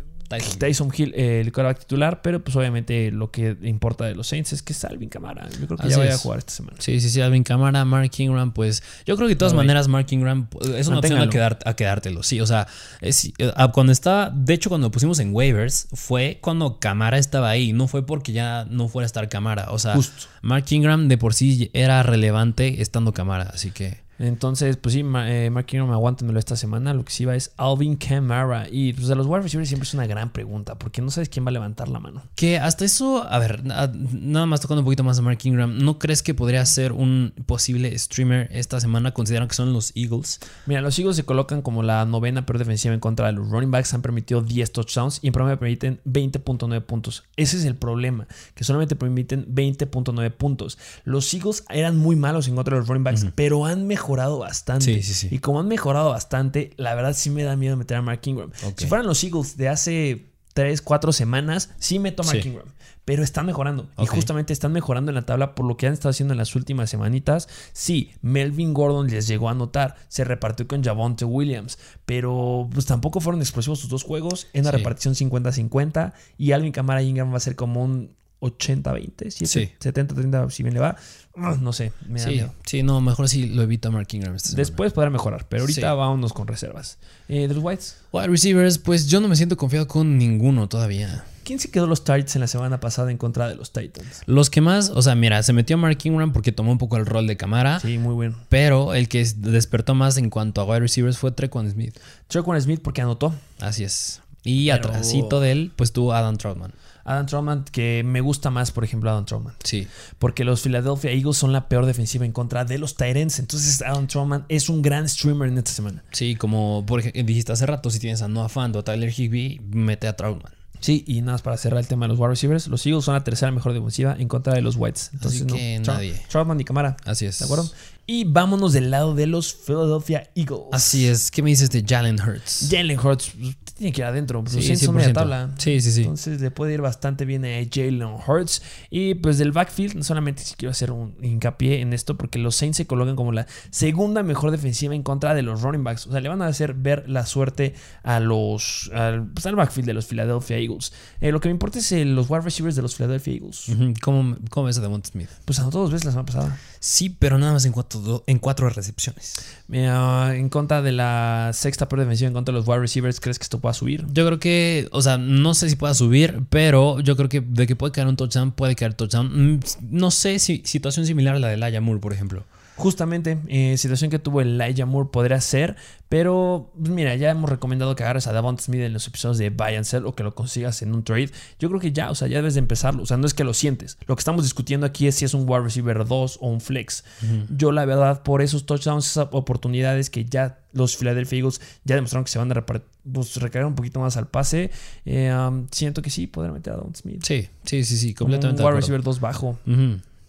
Tyson Hill eh, el quarterback titular, pero pues obviamente lo que importa de los Saints es que es Alvin Camara. Yo creo que Así ya vaya a jugar esta semana. Sí, sí, sí, Alvin Cámara, Mark Ingram, pues yo creo que de todas maneras Mark Ingram es una opción a, quedar, a quedártelo, sí, o sea, es- cuando estaba, de hecho cuando lo pusimos en waivers fue cuando Camara estaba ahí, no fue porque ya no fuera a estar Camara, o sea, Justo. Mark Ingram de por sí era relevante estando Camara, así que Entonces, pues sí, Ma- eh, Mark Ingram, aguántenmelo esta semana. Lo que sí va es Alvin Kamara. Y pues de los wide receivers siempre es una gran pregunta, porque no sabes quién va a levantar la mano. que hasta eso, a ver, na- nada más tocando un poquito más a Mark Ingram, ¿no crees que podría ser un posible streamer esta semana considerando que son los Eagles? Mira, los Eagles se colocan como la novena peor defensiva en contra de los running backs. Han permitido 10 touchdowns y en promedio permiten 20.9 puntos. Ese es el problema, que solamente permiten 20.9 puntos. Los Eagles eran muy malos en contra de los running backs, pero han mejorado bastante. Sí, sí, sí. Y como han mejorado bastante, la verdad sí me da miedo meter a Mark Ingram. Si fueran los Eagles de hace 3, 4 semanas, sí meto a Mark Sí. Ingram. Pero están mejorando. Y justamente están mejorando en la tabla por lo que han estado haciendo en las últimas semanitas. Sí, Melvin Gordon les llegó a anotar. Se repartió con Javonte Williams. Pero pues tampoco fueron explosivos sus dos juegos. En la Sí. repartición 50-50. Y Alvin Kamara Ingram va a ser como un 80-20. Sí. 70-30 si bien le va. Ah, No sé, me da Sí, miedo. sí, no, mejor sí lo evita Mark Ingram esta. Después podrá mejorar, pero ahorita Sí. vámonos con reservas. Eh, de los Whites, Wide receivers, pues yo no me siento confiado con ninguno todavía. ¿quién se quedó los targets en la semana pasada en contra de los Titans? Los que más, o sea, mira, se metió Mark Ingram porque tomó un poco el rol de cámara. Sí, muy bueno. Pero el que despertó más en cuanto a wide receivers fue Trequan Smith. Trequan Smith porque anotó. Así es. Y Pero... atrásito de él, pues tuvo Adam Troutman. Adam Troutman, que me gusta más, por ejemplo, Adam Troutman. Sí. Porque los Philadelphia Eagles son la peor defensiva en contra de los Titans. Entonces, Adam Troutman es un gran streamer en esta semana. Sí, como por ejemplo, dijiste hace rato, si tienes a Noah Fant o Tyler Higbee, mete a Troutman. Sí, y nada más para cerrar el tema de los wide receivers, los Eagles son la tercera mejor defensiva en contra de los Whites. Entonces, Así que no, nadie. Troutman y Camara. Así es. ¿De acuerdo? Y vámonos del lado de los Philadelphia Eagles. Así es. ¿Qué me dices de Jalen Hurts? Jalen Hurts pues, tiene que ir adentro. Pues, Sí, son media 100%. tabla. Sí, sí, sí. Entonces le puede ir bastante bien a Jalen Hurts. Y pues del backfield, solamente si quiero hacer un hincapié en esto, porque los Saints se colocan como la segunda mejor defensiva en contra de los running backs. O sea, le van a hacer ver la suerte a los, al, pues, al backfield de los Philadelphia Eagles. Eh, lo que me importa es eh, los wide receivers de los Philadelphia Eagles. ¿Cómo, ¿Cómo ves a Devonta Smith? Pues anotó dos veces la semana pasada. Sí, pero nada más en cuatro, en cuatro recepciones. Mira, en contra de la sexta peor defensiva en contra de los wide receivers, ¿crees que esto pueda subir? Yo creo que, o sea, no sé si pueda subir, pero yo creo que de que puede caer un touchdown, puede caer touchdown. Mm, No sé si situación similar a la de Laia Moore, por ejemplo. Justamente, eh, situación que tuvo el Elijah Moore podría ser, pero pues, mira, ya hemos recomendado que agarres a Davante Smith en los episodios de Buy and Sell o que lo consigas en un trade. Yo creo que ya, o sea, ya debes de empezarlo. O sea, no es que lo sientes. Lo que estamos discutiendo aquí es si es un wide receiver 2 o un flex. Yo, la verdad, por esos touchdowns, esas oportunidades que ya los Philadelphia Eagles ya demostraron que se van a pues, recargar un poquito más al pase, eh, um, siento que sí, podrán meter a Davante Smith. Sí, sí, sí, sí, completamente un de wide receiver 2 bajo.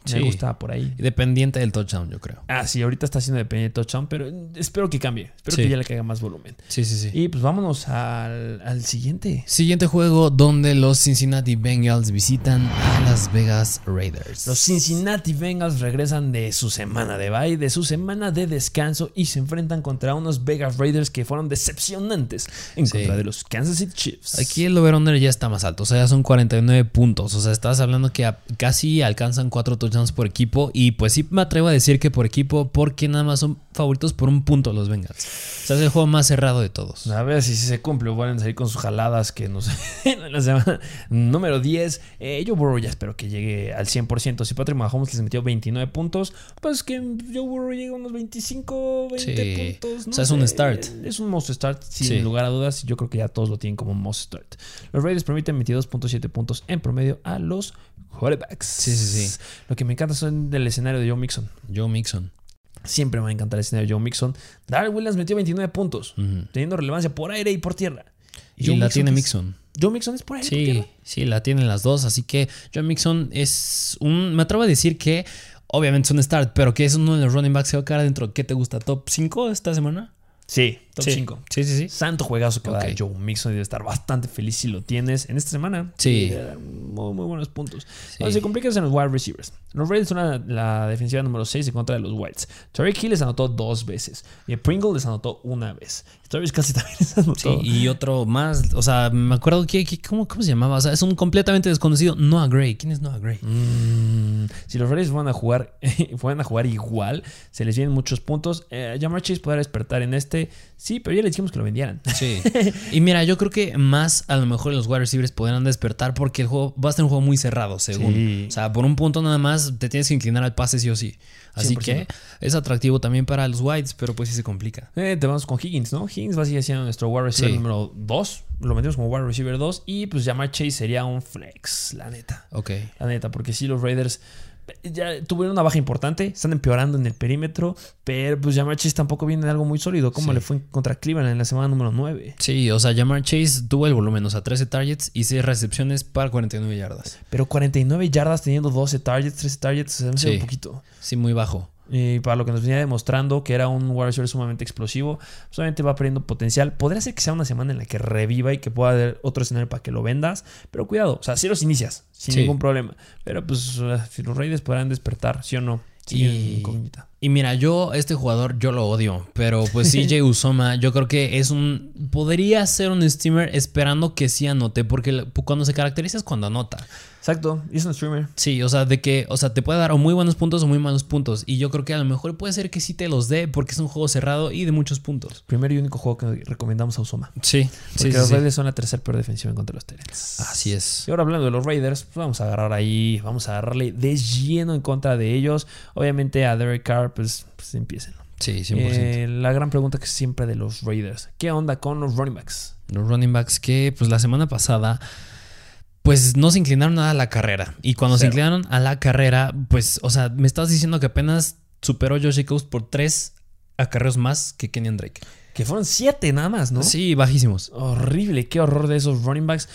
Me Sí. gusta por ahí. Dependiente del touchdown, yo creo. Ah, sí, ahorita está haciendo dependiente de touchdown, pero espero que cambie. Espero Sí. que ya le caiga más volumen. Sí, sí, sí. Y pues vámonos al, al siguiente. Siguiente juego donde los Cincinnati Bengals visitan a Las Vegas Raiders. Los Cincinnati Bengals regresan de su semana de bye, de su semana de descanso y se enfrentan contra unos Vegas Raiders que fueron decepcionantes en Sí. contra de los Kansas City Chiefs. Aquí el over-under ya está más alto, o sea, ya son 49 puntos. O sea, estás hablando que casi alcanzan 4 touchdowns por equipo. Y pues sí me atrevo a decir que por equipo, porque nada más son favoritos por un punto los Bengals. O sea, es el juego más cerrado de todos. A ver si se cumple o van a salir con sus jaladas que no sé. en la semana número 10. Eh, Joe Burrow ya espero que llegue al 100%. Si Patrick Mahomes les metió 29 puntos, pues que Joe Burrow llegue a unos 25, 20 Sí. puntos. O sea, es un start. Es un must start, sin Sí. lugar a dudas. Yo creo que ya todos lo tienen como must start. Los Raiders permiten 22.7 puntos en promedio a los quarterbacks. Sí, sí, sí. Lo que me encanta son del escenario de Joe Mixon. Joe Mixon. Siempre me va a encantar el escenario de Joe Mixon. Darrell Williams metió 29 puntos, teniendo relevancia por aire y por tierra. Y Joe la Mixon tiene Mixon. Joe Mixon es por aire y por Sí, tierra. sí, la tienen las dos. Así que Joe Mixon es un. Me atrevo a decir que, obviamente, es un start, pero que es uno de los running backs que va a quedar dentro. ¿Qué te gusta? ¿Top 5 esta semana? Sí, top Sí. 5. Sí, sí, sí. Santo juegazo que va a dar Ok. Joe Mixon y debe estar bastante feliz si lo tienes en esta semana. Sí. Muy, muy buenos puntos. Sí. Se complica es en los wide receivers. Los Raiders son la, la defensiva número 6 en contra de los Whites. Tariq Hill les anotó dos veces. Y Pringle les anotó una vez. Travis Kelsey también les Sí, anotó. y otro más. O sea, me acuerdo que. que- ¿cómo, ¿Cómo se llamaba? O sea, es un completamente desconocido. Noah Gray. ¿Quién es Noah Gray? Mm, si los Raiders fueran a jugar, fueran a jugar igual, se les vienen muchos puntos. Eh, Jamar Chase podrá despertar en este. Sí, pero ya le dijimos que lo vendieran. Sí. y mira, yo creo que más a lo mejor los wide receivers podrán despertar porque el juego va a ser un juego muy cerrado, según. Sí. O sea, por un punto nada más te tienes que inclinar al pase sí o sí. Así 100%. que es atractivo también para los whites, pero pues sí se complica. Eh, te vamos con Higgins, ¿no? Higgins va a seguir siendo nuestro wide receiver Sí. número 2. Lo metemos como wide receiver 2. Y pues Jamar Chase sería un flex, la neta. Ok. La neta, porque sí, los Raiders ya tuvieron una baja importante. Están empeorando en el perímetro. Pero pues Jamar Chase tampoco viene de algo muy sólido. Como Sí. le fue contra Cleveland en la semana número 9. Sí, o sea, Jamar Chase tuvo el volumen, o sea, 13 targets y 6 recepciones para 49 yardas. Pero 49 yardas teniendo 12 targets, 13 targets, se me hace Sí. un poquito. Sí, muy bajo. Y para lo que nos venía demostrando que era un wide receiver sumamente explosivo, obviamente va perdiendo potencial. Podría ser que sea una semana en la que reviva y que pueda haber otro escenario para que lo vendas, pero cuidado, o sea, si los inicias, sin Sí. ningún problema. Pero pues si los Raiders podrán despertar, sí o no, sigue Y- mira, yo, este jugador, yo lo odio. Pero pues CJ Usoma, yo creo que es un. Podría ser un streamer esperando que sí anote. Porque cuando se caracteriza es cuando anota. Exacto, es un streamer. Sí, o sea, de que, o sea, te puede dar o muy buenos puntos o muy malos puntos. Y yo creo que a lo mejor puede ser que sí te los dé porque es un juego cerrado y de muchos puntos. Primer y único juego que recomendamos a Usoma. Sí, Porque sí, los sí. Raiders son la tercera peor defensiva en contra de los Tyrants. Así es. Y ahora hablando de los Raiders, pues vamos a agarrar ahí, vamos a agarrarle de lleno en contra de ellos. Obviamente a Derek Carr, pues, pues empiecen. Sí, 100%. Eh, la gran pregunta que es siempre de los Raiders. ¿Qué onda con los running backs? Los running backs que, pues la semana pasada, pues no se inclinaron nada a la carrera. Y cuando se inclinaron a la carrera, pues, o sea, me estás diciendo que apenas superó Josh Jacobs por tres acarreos más que Kenyan Drake. Que fueron siete nada más, ¿no? Sí, bajísimos. Horrible, qué horror de esos running backs.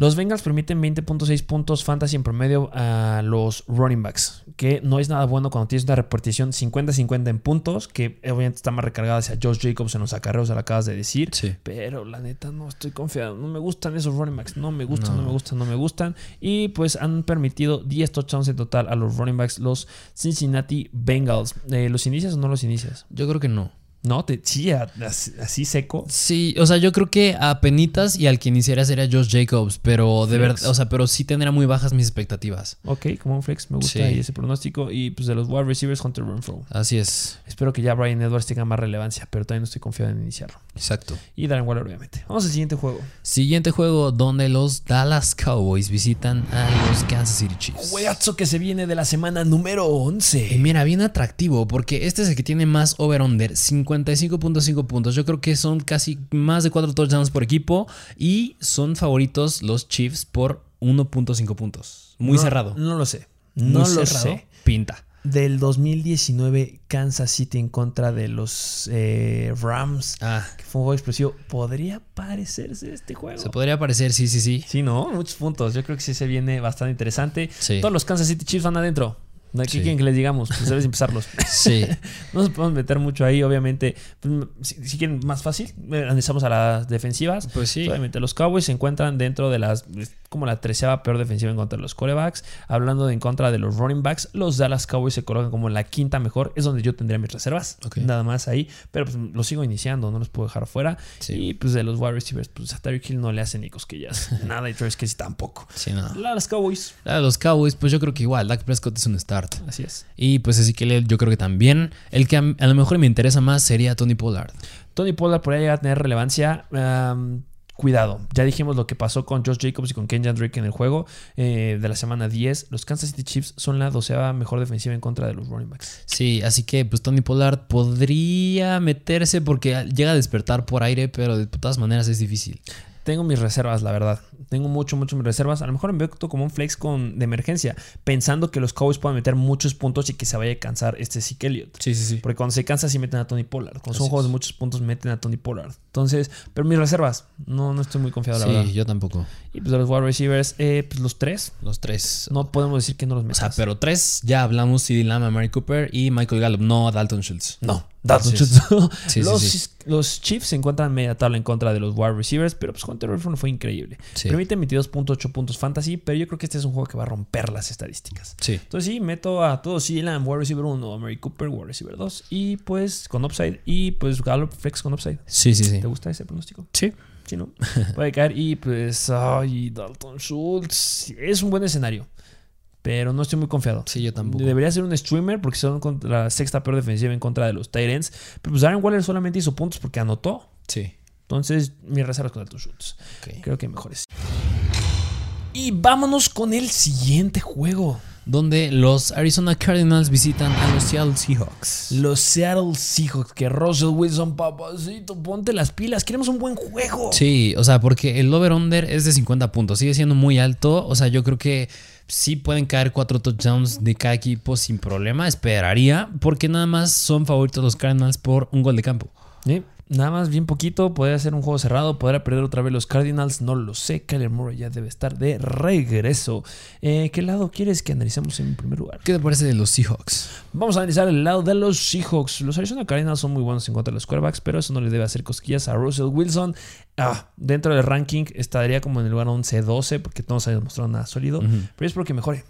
Los Bengals permiten 20.6 puntos fantasy en promedio a los running backs, que no es nada bueno cuando tienes una repartición 50-50 en puntos, que obviamente está más recargada hacia Josh Jacobs en los acarreos, lo acabas de decir. Sí. Pero la neta no estoy confiado. No me gustan esos running backs. No me gustan, no, No. me gustan, no me gustan. Y pues han permitido 10 touchdowns en total a los running backs, los Cincinnati Bengals. Eh, ¿Los inicias o no los inicias? Yo creo que no. No, te, sí, a- así, así seco. Sí, o sea, yo creo que a penitas y al que iniciaría sería Josh Jacobs, pero de verdad, o sea, pero sí tendrá muy bajas mis expectativas. Ok, como un flex, me gusta Sí. ahí ese pronóstico. Y pues de los wide receivers, Hunter Renfro. Así es, Espero que ya Brian Edwards tenga más relevancia, pero todavía no estoy confiado en iniciarlo. exacto. Y Darren Waller, obviamente. Vamos al siguiente juego. Siguiente juego donde los Dallas Cowboys visitan a los Kansas City Chiefs. Juegazo que se viene de la semana número Y 11. mira, bien atractivo porque este es el que tiene más over-under, 55.5 puntos. Yo creo que son casi más de 4 touchdowns por equipo y son favoritos los Chiefs por 1.5 puntos. Muy No- cerrado. No lo sé. Muy No lo cerrado. sé. Pinta. Del 2019, Kansas City en contra de los eh, Rams. Ah, Que fue un juego explosivo. ¿Podría parecerse este juego? se podría parecer, sí, sí, sí. Sí, ¿no? Muchos puntos. Yo creo que sí se viene bastante interesante. Sí. Todos los Kansas City Chiefs van adentro. ¿De qué Sí. quieren que les digamos? Pues debes empezarlos. Sí. No nos podemos meter mucho ahí, obviamente. Pues, si, si quieren más fácil, eh, analizamos a las defensivas. Pues sí. Obviamente, los Cowboys se encuentran dentro de las. Como la treceava peor defensiva en contra de los corebacks. Hablando de en contra de los running backs, los Dallas Cowboys se colocan como la quinta mejor. Es donde yo tendría mis reservas. Nada más ahí. Pero pues los sigo iniciando, no los puedo dejar fuera. Sí. Y pues de los wide receivers, pues a Tyreek Hill no le hacen ni cosquillas. Nada, y Travis Casey tampoco. Sí, no. Las Cowboys. La de los Cowboys, pues yo creo que igual, Dak Prescott es un start. Así es. Y pues así que yo creo que también. El que a, a lo mejor me interesa más sería Tony Pollard. Tony Pollard podría llegar a tener relevancia. Cuidado, ya dijimos lo que pasó con Josh Jacobs y con Kenyan Drake en el juego eh, de la semana 10. Los Kansas City Chiefs son la doceava mejor defensiva en contra de los running backs. Sí, así que pues Tony Pollard podría meterse porque llega a despertar por aire, pero de todas maneras es difícil. Tengo mis reservas, la verdad. Tengo mucho, mucho mis reservas. A lo mejor me veo como un flex con, de emergencia, pensando que los Cowboys puedan meter muchos puntos y que se vaya a cansar este Zeke Elliott. Sí, sí, sí. Porque cuando se cansa, sí meten a Tony Pollard. Cuando son Así juegos es. de muchos puntos, meten a Tony Pollard. Entonces, pero mis reservas, no, no estoy muy confiado, la verdad. Sí, yo tampoco. Y pues de los wide receivers, eh, pues los tres. Los tres. No podemos decir que no los O metas. sea, pero tres ya hablamos: CD Lamb, Mary Cooper y Michael Gallup, no Dalton Schultz. No, Sí, sí, los, sí. Chiefs se encuentran en media tabla en contra de los wide receivers, pero pues Hunter Renfrew fue increíble. Permite 22.8 puntos fantasy, pero yo creo que este es un juego que va a romper las estadísticas. Entonces sí, meto a todos Lamb, wide receiver 1, Mary Cooper, wide receiver 2, y pues con upside, y pues Gallup flex con upside. Sí, sí, sí. ¿Te gusta ese pronóstico? Sí. Sí, ¿no? Puede caer y pues, ay, Dalton Schultz. Es un buen escenario, pero no estoy muy confiado. Sí, yo tampoco. Debería ser un streamer porque son contra la sexta peor defensiva en contra de los Titans. Pero pues Darren Waller solamente hizo puntos porque anotó. Sí. Entonces, mis reservas con Dalton Schultz. Ok. Creo que mejores. Y vámonos con el siguiente juego. Donde los Arizona Cardinals visitan a los Seattle Seahawks. Los Seattle Seahawks. Que Russell Wilson, papacito, ponte las pilas. Queremos un buen juego. Sí, o sea, porque el over-under es de 50 puntos, sigue siendo muy alto. O sea, yo creo que sí pueden caer cuatro touchdowns de cada equipo sin problema, esperaría, porque nada más son favoritos los Cardinals por un gol de campo. Sí, Nada más bien poquito, podría ser un juego cerrado, podría perder otra vez los Cardinals, no lo sé. Kyler Murray ya debe estar de regreso. Eh, ¿Qué lado quieres que analicemos en primer lugar? ¿Qué te parece de los Seahawks? Vamos a analizar el lado de los Seahawks. Los Arizona Cardinals son muy buenos en contra de los quarterbacks, pero eso no le debe hacer cosquillas a Russell Wilson. Ah, dentro del ranking estaría como en el lugar 11-12 porque no se ha demostrado nada sólido, pero es porque mejore.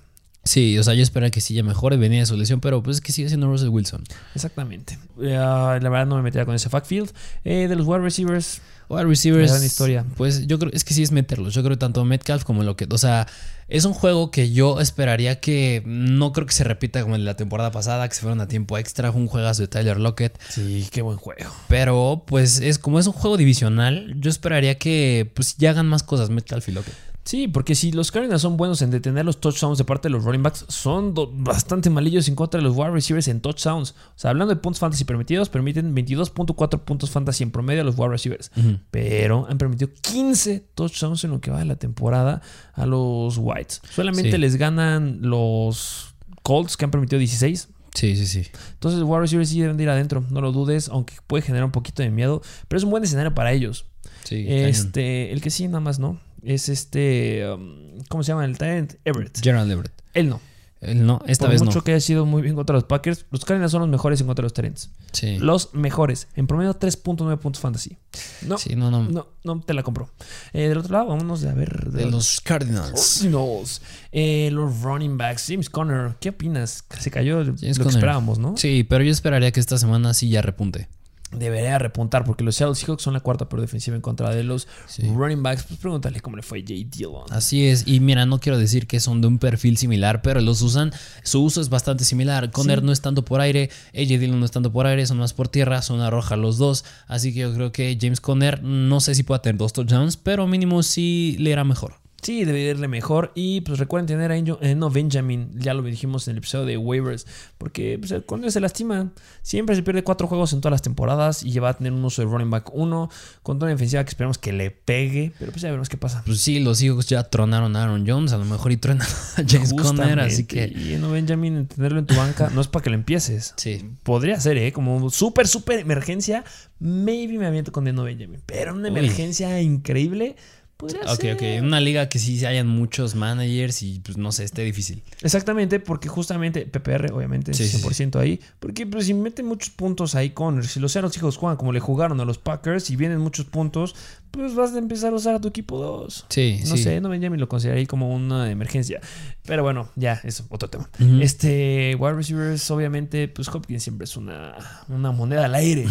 Sí, o sea, yo espero que sí ya mejore, venía de su lesión, pero pues es que sigue siendo Russell Wilson. Exactamente. Eh, la verdad no me metería con ese backfield. Eh, de los wide receivers, Wide receivers. Gran historia. Pues yo creo, es que sí es meterlos. Yo creo que tanto Metcalf como lo que. O sea, es un juego que yo esperaría que. No creo que se repita como en la temporada pasada, que se fueron a tiempo extra. Un juegazo de Tyler Lockett. Sí, qué buen juego. Pero, pues, es como es un juego divisional. Yo esperaría que pues ya hagan más cosas Metcalf y Lockett. Sí, porque si los Cardinals son buenos en detener los touchdowns de parte de los running backs, son bastante malillos en contra de los wide receivers en touchdowns. O sea, hablando de puntos fantasy permitidos, permiten 22.4 puntos fantasy en promedio a los wide receivers. Pero han permitido 15 touchdowns en lo que va de la temporada a los Whites. Solamente les ganan los Colts, que han permitido 16. Sí, sí, sí. Entonces, wide receivers sí deben de ir adentro, no lo dudes, aunque puede generar un poquito de miedo, pero es un buen escenario para ellos. Sí, este, el que sí, nada más no es este. Um, ¿Cómo se llama el talent? Everett. Gerald Everett. Él no. Él no, esta Por vez mucho no. que haya sido muy bien contra los Packers, los Cardinals son los mejores en contra de los Terrence. Sí. Los mejores. En promedio 3.9 puntos fantasy. No, Sí, no, no. no, no te la compro. Eh, del otro lado, vámonos a ver. De los Cardinals. Cardinals. Eh, los running backs. James Conner, ¿qué opinas? Se cayó lo que esperábamos, ¿no? Sí, pero yo esperaría que esta semana sí ya repunte. Debería repuntar porque los Seattle Seahawks son la cuarta peor defensiva en contra de los Sí. running backs. Pues pregúntale cómo le fue a Jay Dillon. Así es, y mira, no quiero decir que son de un perfil similar, pero los usan, su uso es bastante similar. Conner Sí. no estando por aire, AJ Dillon no estando por aire, son más por tierra, son arroja los dos. Así que yo creo que James Conner, no sé si pueda tener dos touchdowns, pero mínimo sí le irá mejor. Sí, debe irle mejor. Y pues recuerden tener a Angel- eh, no, Benjamin. Ya lo dijimos en el episodio de waivers. Porque pues, el Conner se lastima. Siempre se pierde cuatro juegos en todas las temporadas. Y va a tener un uso de running back uno. Con toda una defensiva que esperamos que le pegue. Pero pues ya veremos qué pasa. Pues sí, los hijos ya tronaron a Aaron Jones, a lo mejor y tronan a James Conner, así que... Y no, Benjamin, tenerlo en tu banca no es para que lo empieces. Sí. Podría ser, ¿eh? Como súper, súper emergencia. Maybe me aviento con Deno Benjamin. Pero una Uy. emergencia increíble. Podría Ok, ser. ok. En una liga que sí hayan muchos managers y pues no sé, esté difícil. Exactamente, porque justamente PPR, obviamente, Sí, sí, 100% ahí. Porque pues, si meten muchos puntos ahí con. Si los Seattle hijos juegan como le jugaron a los Packers y vienen muchos puntos, pues vas a empezar a usar a tu equipo 2. Sí, No sí. sé, no Benjamin lo consideraría como una emergencia. Pero bueno, ya, es otro tema. Este, wide receivers, obviamente, pues Hopkins siempre es una, una moneda al aire.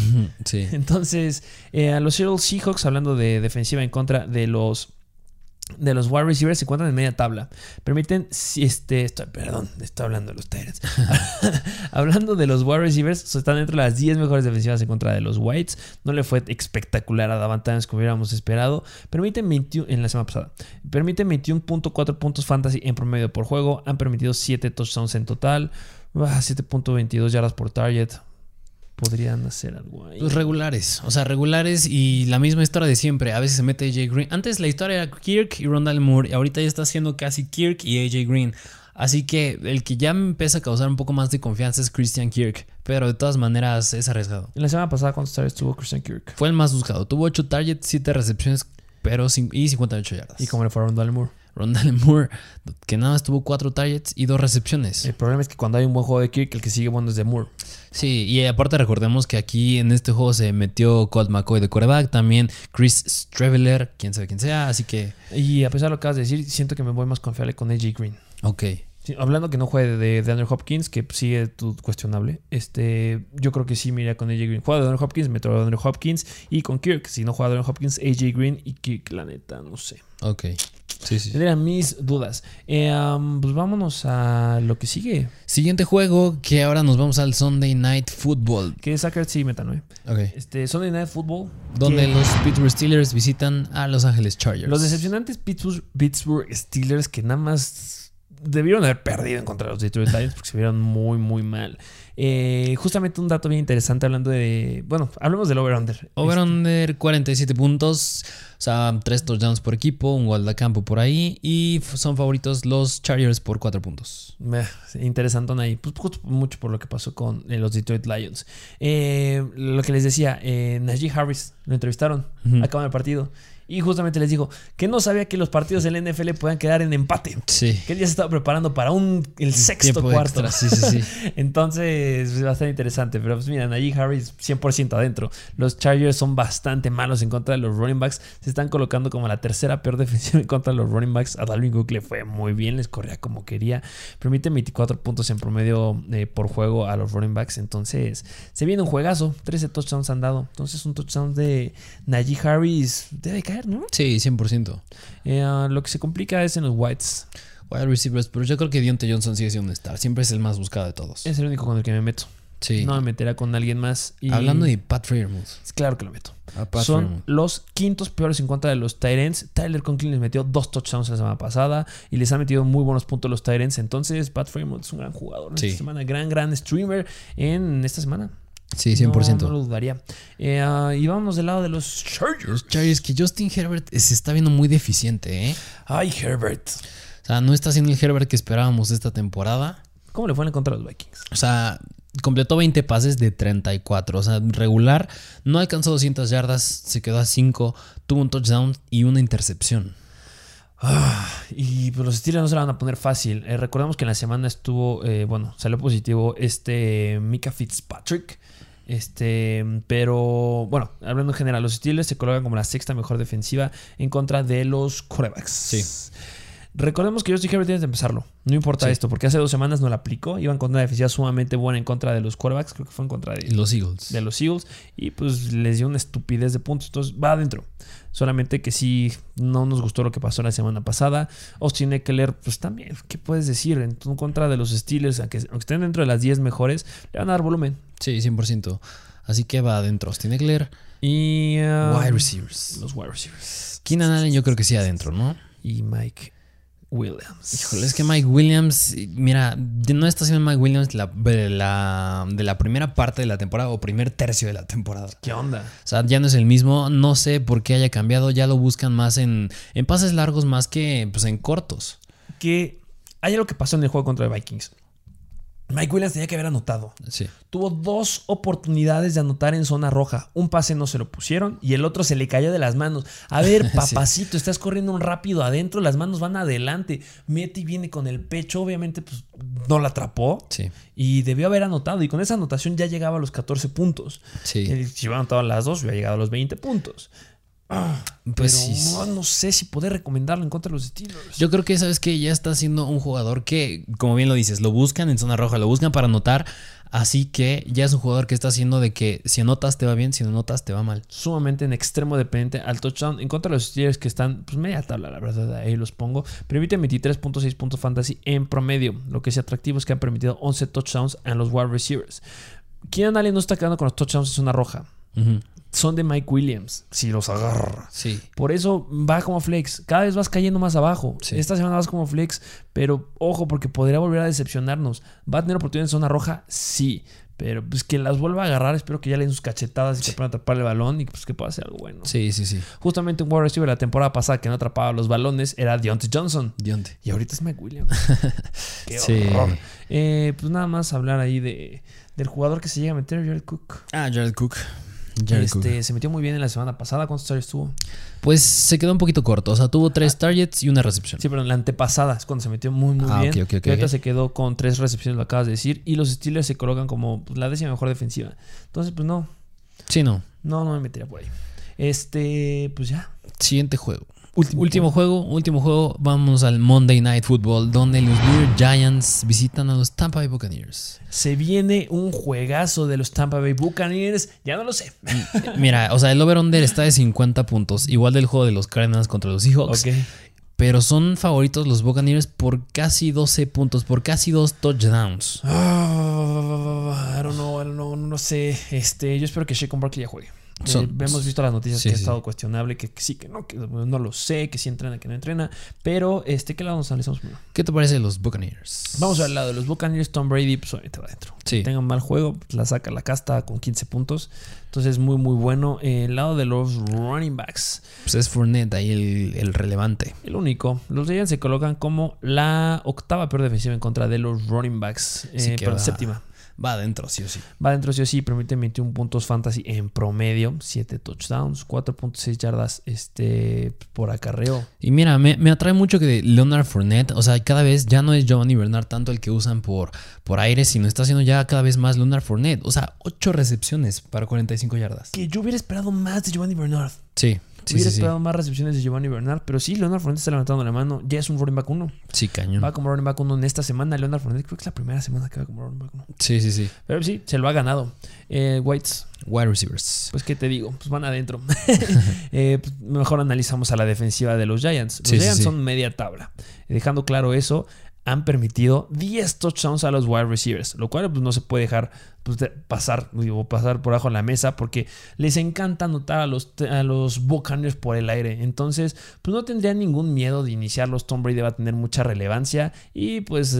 Sí. Entonces, eh, a los Seattle Seahawks, hablando de defensiva en contra de los de los wide receivers se encuentran en media tabla. Permiten, si este, estoy, perdón, estoy hablando de los Tyrants. hablando de los wide receivers, están dentro de las 10 mejores defensivas en contra de los Whites. No le fue espectacular a Davant Adams como hubiéramos esperado. Permiten 21 en la semana pasada. Permiten 21.4 puntos fantasy en promedio por juego. Han permitido 7 touchdowns en total. Ah, 7.22 yardas por target. Podrían hacer algo ahí. Los regulares, o sea, regulares y la misma historia de siempre. A veces se mete AJ Green. Antes la historia era Kirk y Rondale Moore, y ahorita ya está siendo casi Kirk y AJ Green. Así que el que ya me empieza a causar un poco más de confianza es Christian Kirk, pero de todas maneras es arriesgado. En la semana pasada, ¿cuántos targets tuvo Christian Kirk? Fue el más buscado. Tuvo 8 targets, 7 recepciones, pero y 58 yardas. ¿Y cómo le fue a Rondale Moore? Rondale Moore, que nada más tuvo 4 targets y 2 recepciones. El problema es que cuando hay un buen juego de Kirk, el que sigue bueno es de Moore. Sí, y aparte recordemos que aquí en este juego se metió Colt McCoy de quarterback, también Chris Streveler, quién sabe quién sea, así que, Y a pesar de lo que acabas de decir, siento que me voy más confiable con AJ Green. ok. Sí, hablando que no juegue de, de Andrew Hopkins, que sigue tu cuestionable, este, yo creo que sí me iría con AJ Green. Juega de Andrew Hopkins, me de Andrew Hopkins y con Kirk. Si no juega de Andrew Hopkins, AJ Green y Kirk, la neta, no sé. Ok. Sí, sí. Tendría mis dudas. Eh, um, pues vámonos a lo que sigue. Siguiente juego, que ahora nos vamos al Sunday Night Football. Que es Soccer, sí, meta, ¿no? Ok. Este, Sunday Night Football. Donde que- los Pittsburgh Steelers visitan a Los Ángeles Chargers. Los decepcionantes Pittsburgh, Pittsburgh Steelers que nada más debieron haber perdido en contra de los Detroit Lions porque se vieron muy, muy mal. Eh, justamente un dato bien interesante hablando de. Bueno, hablemos del over-under. Over-under 47 puntos, o sea, 3 touchdowns por equipo, un gol de campo por ahí y son favoritos los Chargers por 4 puntos. Eh, interesantón ahí. Pues justo mucho por lo que pasó con eh, los Detroit Lions. Eh, lo que les decía, Najee Harris lo entrevistaron. Ujú. Acaban el partido. Y justamente les dijo que no sabía que los partidos del NFL puedan quedar en empate. Sí. Que él ya se estaba preparando para un, el sexto cuarto. extra, Sí, sí, sí. Entonces, va a estar interesante. Pero pues mira, Najee Harris 100% adentro. Los Chargers son bastante malos en contra de los running backs. Se están colocando como la tercera peor defensiva en contra de los running backs. A Dalvin Cook le fue muy bien, les corría como quería. Permite 24 puntos en promedio eh, por juego a los running backs. Entonces se viene un juegazo. 13 touchdowns han dado. Entonces un touchdown de Najee Harris debe caer, ¿no? Sí, 100%. Eh, lo que se complica es en los Whites. Wide receivers, pero yo creo que Dionte Johnson sigue siendo un star. Siempre es el más buscado de todos. Es el único con el que me meto. Sí. No me meterá con alguien más. y- Hablando de Pat Freiermuth. Claro que lo meto. Son los quintos peores en contra de los Tyrants. Tyler Conklin les metió dos touchdowns la semana pasada y les ha metido muy buenos puntos los Tyrants. Entonces, Pat Fremont es un gran jugador en Sí. esta semana. Gran, gran streamer en esta semana. Sí, 100%. No, no lo dudaría. Eh, y vámonos del lado de los Chargers. Chargers, que Justin Herbert se está viendo muy deficiente, ¿eh? Ay, Herbert. O sea, no está siendo el Herbert que esperábamos esta temporada. ¿Cómo le fue en contra de los Vikings? O sea, completó 20 pases de 34. O sea, regular. No alcanzó 200 yardas, se quedó a 5. Tuvo un touchdown y una intercepción. Ah, y pues los Steelers no se la van a poner fácil. Eh, recordemos que en la semana estuvo, eh, bueno, salió positivo este Mika Fitzpatrick. Este, pero bueno, hablando en general, los Steelers se colocan como la sexta mejor defensiva en contra de los corebacks. Sí. Recordemos que Justin Herbert tiene que empezarlo. No importa Sí. esto, porque hace dos semanas no la aplicó. Iban con una defensiva sumamente buena en contra de los quarterbacks. Creo que fue en contra de, los Eagles. de los Eagles y pues les dio una estupidez de puntos. Entonces va adentro. Solamente que sí, no nos gustó lo que pasó la semana pasada. Austin Eckler, pues también, ¿qué puedes decir? En contra de los Steelers, aunque, aunque estén dentro de las 10 mejores, le van a dar volumen. Sí, 100%. Así que va adentro. Austin Eckler. Y uh, Wide receivers. los wide receivers. Keenan Allen yo creo que sí adentro, ¿no? Y Mike Williams. Híjole, es que Mike Williams, mira, no está siendo Mike Williams la- de, la, de la primera parte de la temporada o primer tercio de la temporada. ¿Qué onda? O sea, ya no es el mismo, no sé por qué haya cambiado, ya lo buscan más en, en pases largos más que pues, en cortos. Que hay algo que pasó en el juego contra los Vikings. Mike Williams tenía que haber anotado. Sí. Tuvo dos oportunidades de anotar en zona roja. Un pase no se lo pusieron y el otro se le cayó de las manos. A ver, papacito, estás corriendo un rápido adentro, las manos van adelante. Mete y viene con el pecho. Obviamente, pues no la atrapó. Sí. Y debió haber anotado. Y con esa anotación ya llegaba a los 14 puntos. Sí. Si hubiera anotado las dos, hubiera llegado a los 20 puntos. Ah, Pues sí. no, no sé si poder recomendarlo en contra de los Steelers. Yo creo que, ¿sabes que Ya está siendo un jugador que, como bien lo dices, lo buscan en zona roja, lo buscan para anotar. Así que ya es un jugador que está haciendo de que si anotas te va bien, si no anotas te va mal. sumamente en extremo dependiente al touchdown. En contra de los Steelers que están, pues media tabla, la verdad, ahí los pongo. Permite 23.6 puntos fantasy en promedio. Lo que es atractivo es que han permitido 11 touchdowns a los wide receivers. Keenan Allen no está quedando con los touchdowns en zona roja. Ujú. Son de Mike Williams, si los agarra. Sí. Por eso va como flex. Cada vez vas cayendo más abajo. Sí. Esta semana vas como flex, pero ojo, porque podría volver a decepcionarnos. ¿Va a tener oportunidad en zona roja? Sí. Pero pues que las vuelva a agarrar, espero que ya le den sus cachetadas y que puedan atrapar el balón y pues que pueda hacer algo bueno. Sí, sí, sí. Justamente un wide receiver la temporada pasada que no atrapaba los balones era Deontay Johnson. Dionte. Y ahorita es Mike Williams. Qué Sí. horror. Eh, pues nada más hablar ahí de, del jugador que se llega a meter, Jared Cook. Ah, Jared Cook. Este, se metió muy bien en la semana pasada. ¿Cuántos targets tuvo? Pues se quedó un poquito corto. O sea, tuvo tres targets y una recepción. Sí, pero en la antepasada es cuando se metió muy, muy Ah, bien. ok, ok, ok, Y ahorita se quedó con tres recepciones, lo acabas de decir. Y los Steelers se colocan como pues, la décima mejor defensiva. Entonces, pues no, Sí, no. no, no me metería por ahí. Este, pues ya. Siguiente juego. Último, juego, último juego. Vamos al Monday Night Football, donde los New York Giants visitan a los Tampa Bay Buccaneers. Se viene un juegazo de los Tampa Bay Buccaneers. Ya no lo sé. Mira, o sea, el over-under está de 50 puntos, igual del juego de los Cardinals contra los Seahawks. Ok. Pero son favoritos los Buccaneers por casi 12 puntos, por casi dos touchdowns. Ah, I don't know, I don't know, no sé. Este, yo espero que Shaquan Barkley ya juegue. Eh, Son- hemos visto las noticias sí, que ha sí. estado cuestionable, que, que sí, que no, que no lo sé, que sí entrena, que no entrena. Pero, este, ¿qué lado nos analizamos primero? ¿Qué te parece de los Buccaneers? Vamos al lado de los Buccaneers, Tom Brady, pues obviamente va adentro. Sí. Tenga un mal juego, pues, la saca la casta con 15 puntos. Entonces, muy, muy bueno. Eh, el lado de los running backs, Pues es Fournette ahí el, el relevante. el único. Los Giants se colocan como la octava peor defensiva en contra de los running backs. Eh, que va- séptima. Va adentro, sí o sí. Va adentro sí o sí, permite 21 puntos fantasy en promedio, 7 touchdowns, 4.6 yardas este, por acarreo. Y mira, me, me atrae mucho que Leonard Fournette, o sea, cada vez ya no es Giovanni Bernard tanto el que usan por, por aire, sino está haciendo ya cada vez más Leonard Fournette. O sea, 8 recepciones para 45 yardas. Que yo hubiera esperado más de Giovanni Bernard. Sí. Sí, hubiera sí, sí. esperado más recepciones de Giovanni Bernard, pero sí, Leonard Fournette está levantando la mano. Ya es un running back 1. Sí, cañón. Va como running back 1 en esta semana. Leonard Fournette creo que es la primera semana que va como running back 1. Sí, sí, sí. Pero sí, se lo ha ganado. Eh, Whites, Wide receivers. pues qué te digo, pues van adentro. Eh, pues, mejor analizamos a la defensiva de los Giants. Los Sí, sí, Giants sí. son media tabla. Dejando claro eso, han permitido 10 touchdowns a los wide receivers, lo cual pues, no se puede dejar pues, pasar, digo, pasar por abajo de la mesa porque les encanta anotar a los, a los por el aire. Entonces, pues no tendrían ningún miedo de iniciarlos. Tom Brady va a tener mucha relevancia y pues...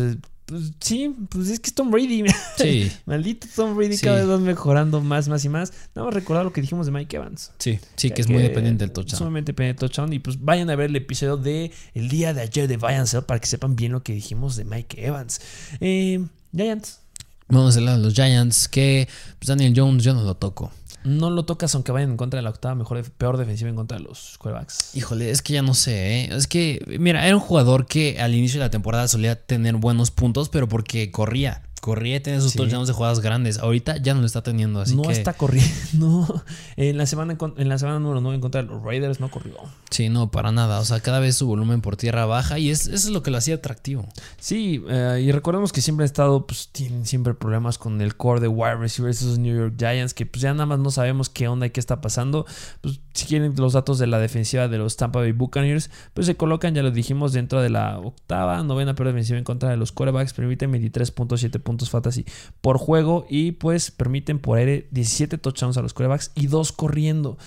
pues, sí, pues es que es Tom Brady. Sí, Maldito Tom Brady Sí. cada vez va mejorando más, más y más. Vamos a recordar lo que dijimos de Mike Evans. sí, sí, que es muy dependiente del touchdown. Sumamente dependiente del touchdown. Y pues vayan a ver el episodio de el día de ayer de Vayan para que sepan bien lo que dijimos de Mike Evans. Eh, Giants. Vamos a hablar de los Giants, que pues, Daniel Jones yo no lo toco. No lo tocas aunque vayan en contra de la octava mejor, peor defensiva en contra de los quarterbacks. Híjole, es que ya no sé, ¿eh? Es que, mira, era un jugador que al inicio de la temporada solía tener buenos puntos, pero porque corría. Corría y tenía sus Sí. touchdowns de jugadas grandes. Ahorita ya no lo está teniendo, así no que... está corriendo. En la semana en, la semana número 9 en contra de los Raiders no corrió. Sí, no, para nada. O sea, cada vez su volumen por tierra baja y es, eso es lo que lo hacía atractivo. Sí, eh, y recordemos que siempre ha estado, pues tienen siempre problemas con el core de wide receivers, esos New York Giants, que pues ya nada más no sabemos qué onda y qué está pasando. Pues si quieren los datos de la defensiva de los Tampa Bay Buccaneers, pues se colocan, ya lo dijimos, dentro de la octava, novena peor defensiva en contra de los quarterbacks, permiten 23.7 puntos fantasy por juego y pues permiten por aire 17 touchdowns a los quarterbacks y dos corriendo.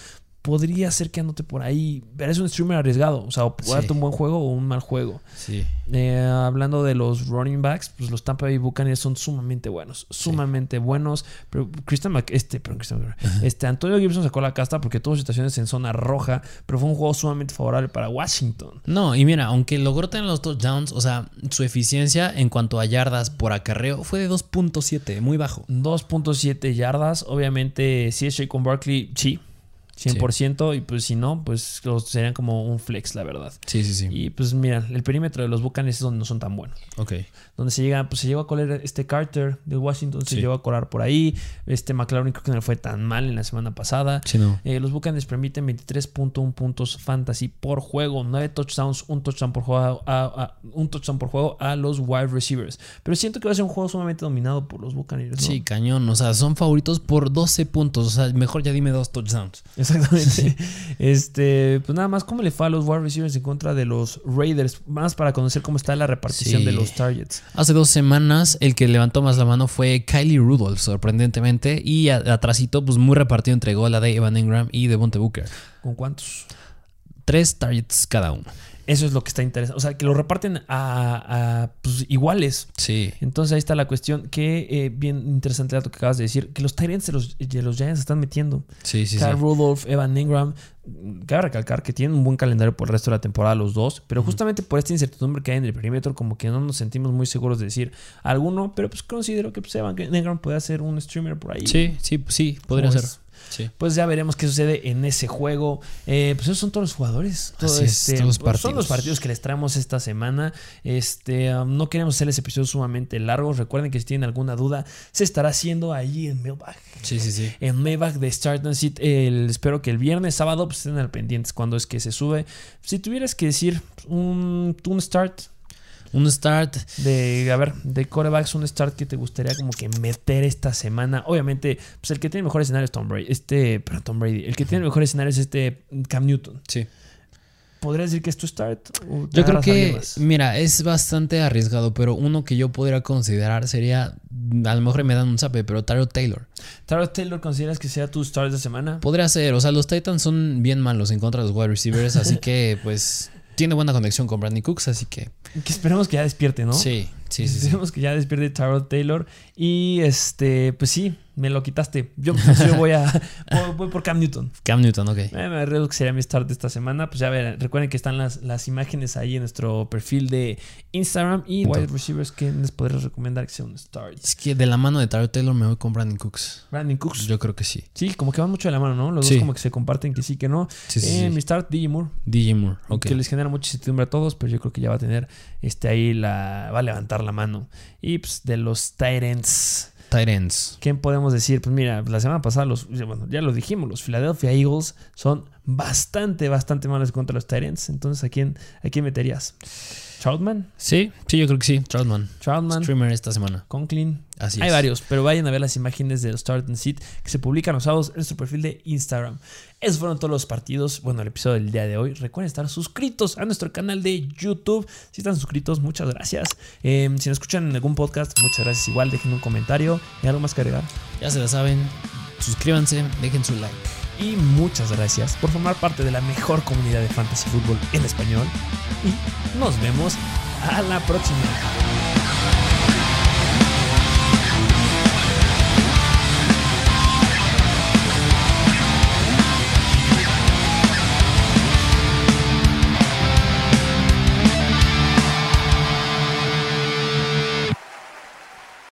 Podría ser que anote por ahí, pero es un streamer arriesgado, o sea, o puede Sí. darte un buen juego o un mal juego. Sí. Eh, hablando de los running backs, pues los Tampa Bay Buccaneers son sumamente buenos, sumamente buenos. Pero Christian Mc- este, perdón, Christian McCaffrey, este Antonio Gibson sacó la casta porque tuvo situaciones en zona roja, pero fue un juego sumamente favorable para Washington. No, y mira, aunque logró tener los touchdowns, o sea, su eficiencia en cuanto a yardas por acarreo fue de 2.7, muy bajo. 2.7 yardas, obviamente si es Shaquon Barkley, sí, 100%, y pues si no, pues los serían como un flex, la verdad. Sí, sí, sí. Y pues mira, el perímetro de los Buccaneers es donde no son tan buenos. Ok. donde se llega, pues se llegó a colar este Carter de Washington, se Sí. llegó a colar por ahí. Este McLaurin creo que no le fue tan mal en la semana pasada. Sí, no. Eh, los Buccaneers permiten 23.1 puntos fantasy por juego, 9 touchdowns, un touchdown por juego a, a- un touchdown por juego a los wide receivers. Pero siento que va a ser un juego sumamente dominado por los Buccaneers. ¿no? Sí, cañón. O sea, son favoritos por 12 puntos. O sea, mejor ya dime dos touchdowns. Exactamente. Este, pues nada más, ¿cómo le fue a los wide receivers en contra de los Raiders? Más para conocer cómo está la repartición Sí. de los targets. Hace dos semanas el que levantó más la mano fue Kylie Rudolph, sorprendentemente. Y a- atrasito, pues muy repartido entregó la de Evan Engram y de Bonte Booker. ¿Con cuántos? Tres targets cada uno. Eso es lo que está interesante. O sea, que lo reparten a, a, pues, iguales. Sí. Entonces ahí está la cuestión. Que eh, bien interesante dato que acabas de decir. Que los Tyrants de los, de los Giants se están metiendo. Sí, sí, sí. Kyle Rudolph, Evan Ingram. Cabe recalcar que tienen un buen calendario por el resto de la temporada los dos. Pero justamente por esta incertidumbre que hay en el perímetro, como que no nos sentimos muy seguros de decir alguno. Pero pues considero que pues, Evan Ingram puede ser un streamer por ahí. Sí, sí, sí, podría ¿Cómo ser. ves? Sí. Pues ya veremos qué sucede en ese juego. Eh, pues esos son todos los jugadores. Todo Así es, este, todos los pues, Son partidos. los partidos que les traemos esta semana. Este, um, no queremos hacerles episodios sumamente largos. Recuerden que si tienen alguna duda, se estará haciendo ahí en Mailbag. Sí, sí, sí. En Mailbag de Start and Sit. El, espero que el viernes, sábado, pues estén al pendientes cuando es que se sube. Si tuvieras que decir un, un start Un start. de, a ver, de corebacks, un start que te gustaría como que meter esta semana. Obviamente, pues el que tiene mejor escenario es Tom Brady. Este, perdón, Tom Brady. El que tiene mejor escenario es este Cam Newton. Sí. ¿Podrías decir que es tu start? ¿O te Yo creo que, mira, es bastante arriesgado, pero uno que yo podría considerar sería, a lo mejor me dan un zape, pero Tyrell Taylor. Tyrod Taylor, ¿consideras que sea tu start de semana? Podría ser, o sea, los Titans son bien malos en contra de los wide receivers, así que pues tiene buena conexión con Brandon Cooks, así que Que esperemos que ya despierte, ¿no? sí, Sí, sí, sí. Esperemos que ya despierte Tyrod Taylor. Y este, pues sí, me lo quitaste. Yo, pues, yo voy a. voy, voy por Cam Newton. Cam Newton, ok. Eh, me arriesgo que sería mi start de esta semana. Pues ya ver, recuerden que están las, las imágenes ahí en nuestro perfil de Instagram. Y wide receivers, que les podrías recomendar que sea un start? Es que de la mano de Tyrod Taylor me voy con Brandon Cooks. Brandon Cooks. Yo creo que sí. Sí, como que van mucho de la mano, ¿no? Los Sí. dos como que se comparten que sí, que no. Sí, sí, Eh, sí. Mi start, DJ Moore. DJ Moore, ok. Que les genera mucha incertidumbre a todos, pero yo creo que ya va a tener este ahí la. va a levantar la mano. Y pues de los Titans. Tight ends. ¿Qué podemos decir? Pues mira, la semana pasada, los, bueno, ya lo dijimos, los Philadelphia Eagles son bastante, bastante malos contra los Titans. Entonces, ¿a quién, ¿a quién meterías? Troutman, Sí, sí, yo creo que sí. Troutman. Troutman, Streamer esta semana. Conklin. Así Hay es. varios, pero vayan a ver las imágenes del Start and Sit que se publican los sábados en nuestro perfil de Instagram. Esos fueron todos los partidos, bueno, el episodio del día de hoy. Recuerden estar suscritos a nuestro canal de YouTube. Si están suscritos, muchas gracias. Eh, si nos escuchan en algún podcast, muchas gracias igual. Dejen un comentario y algo más que agregar. Ya se la saben. Suscríbanse, dejen su like. Y muchas gracias por formar parte de la mejor comunidad de fantasy fútbol en español. Y nos vemos a la próxima.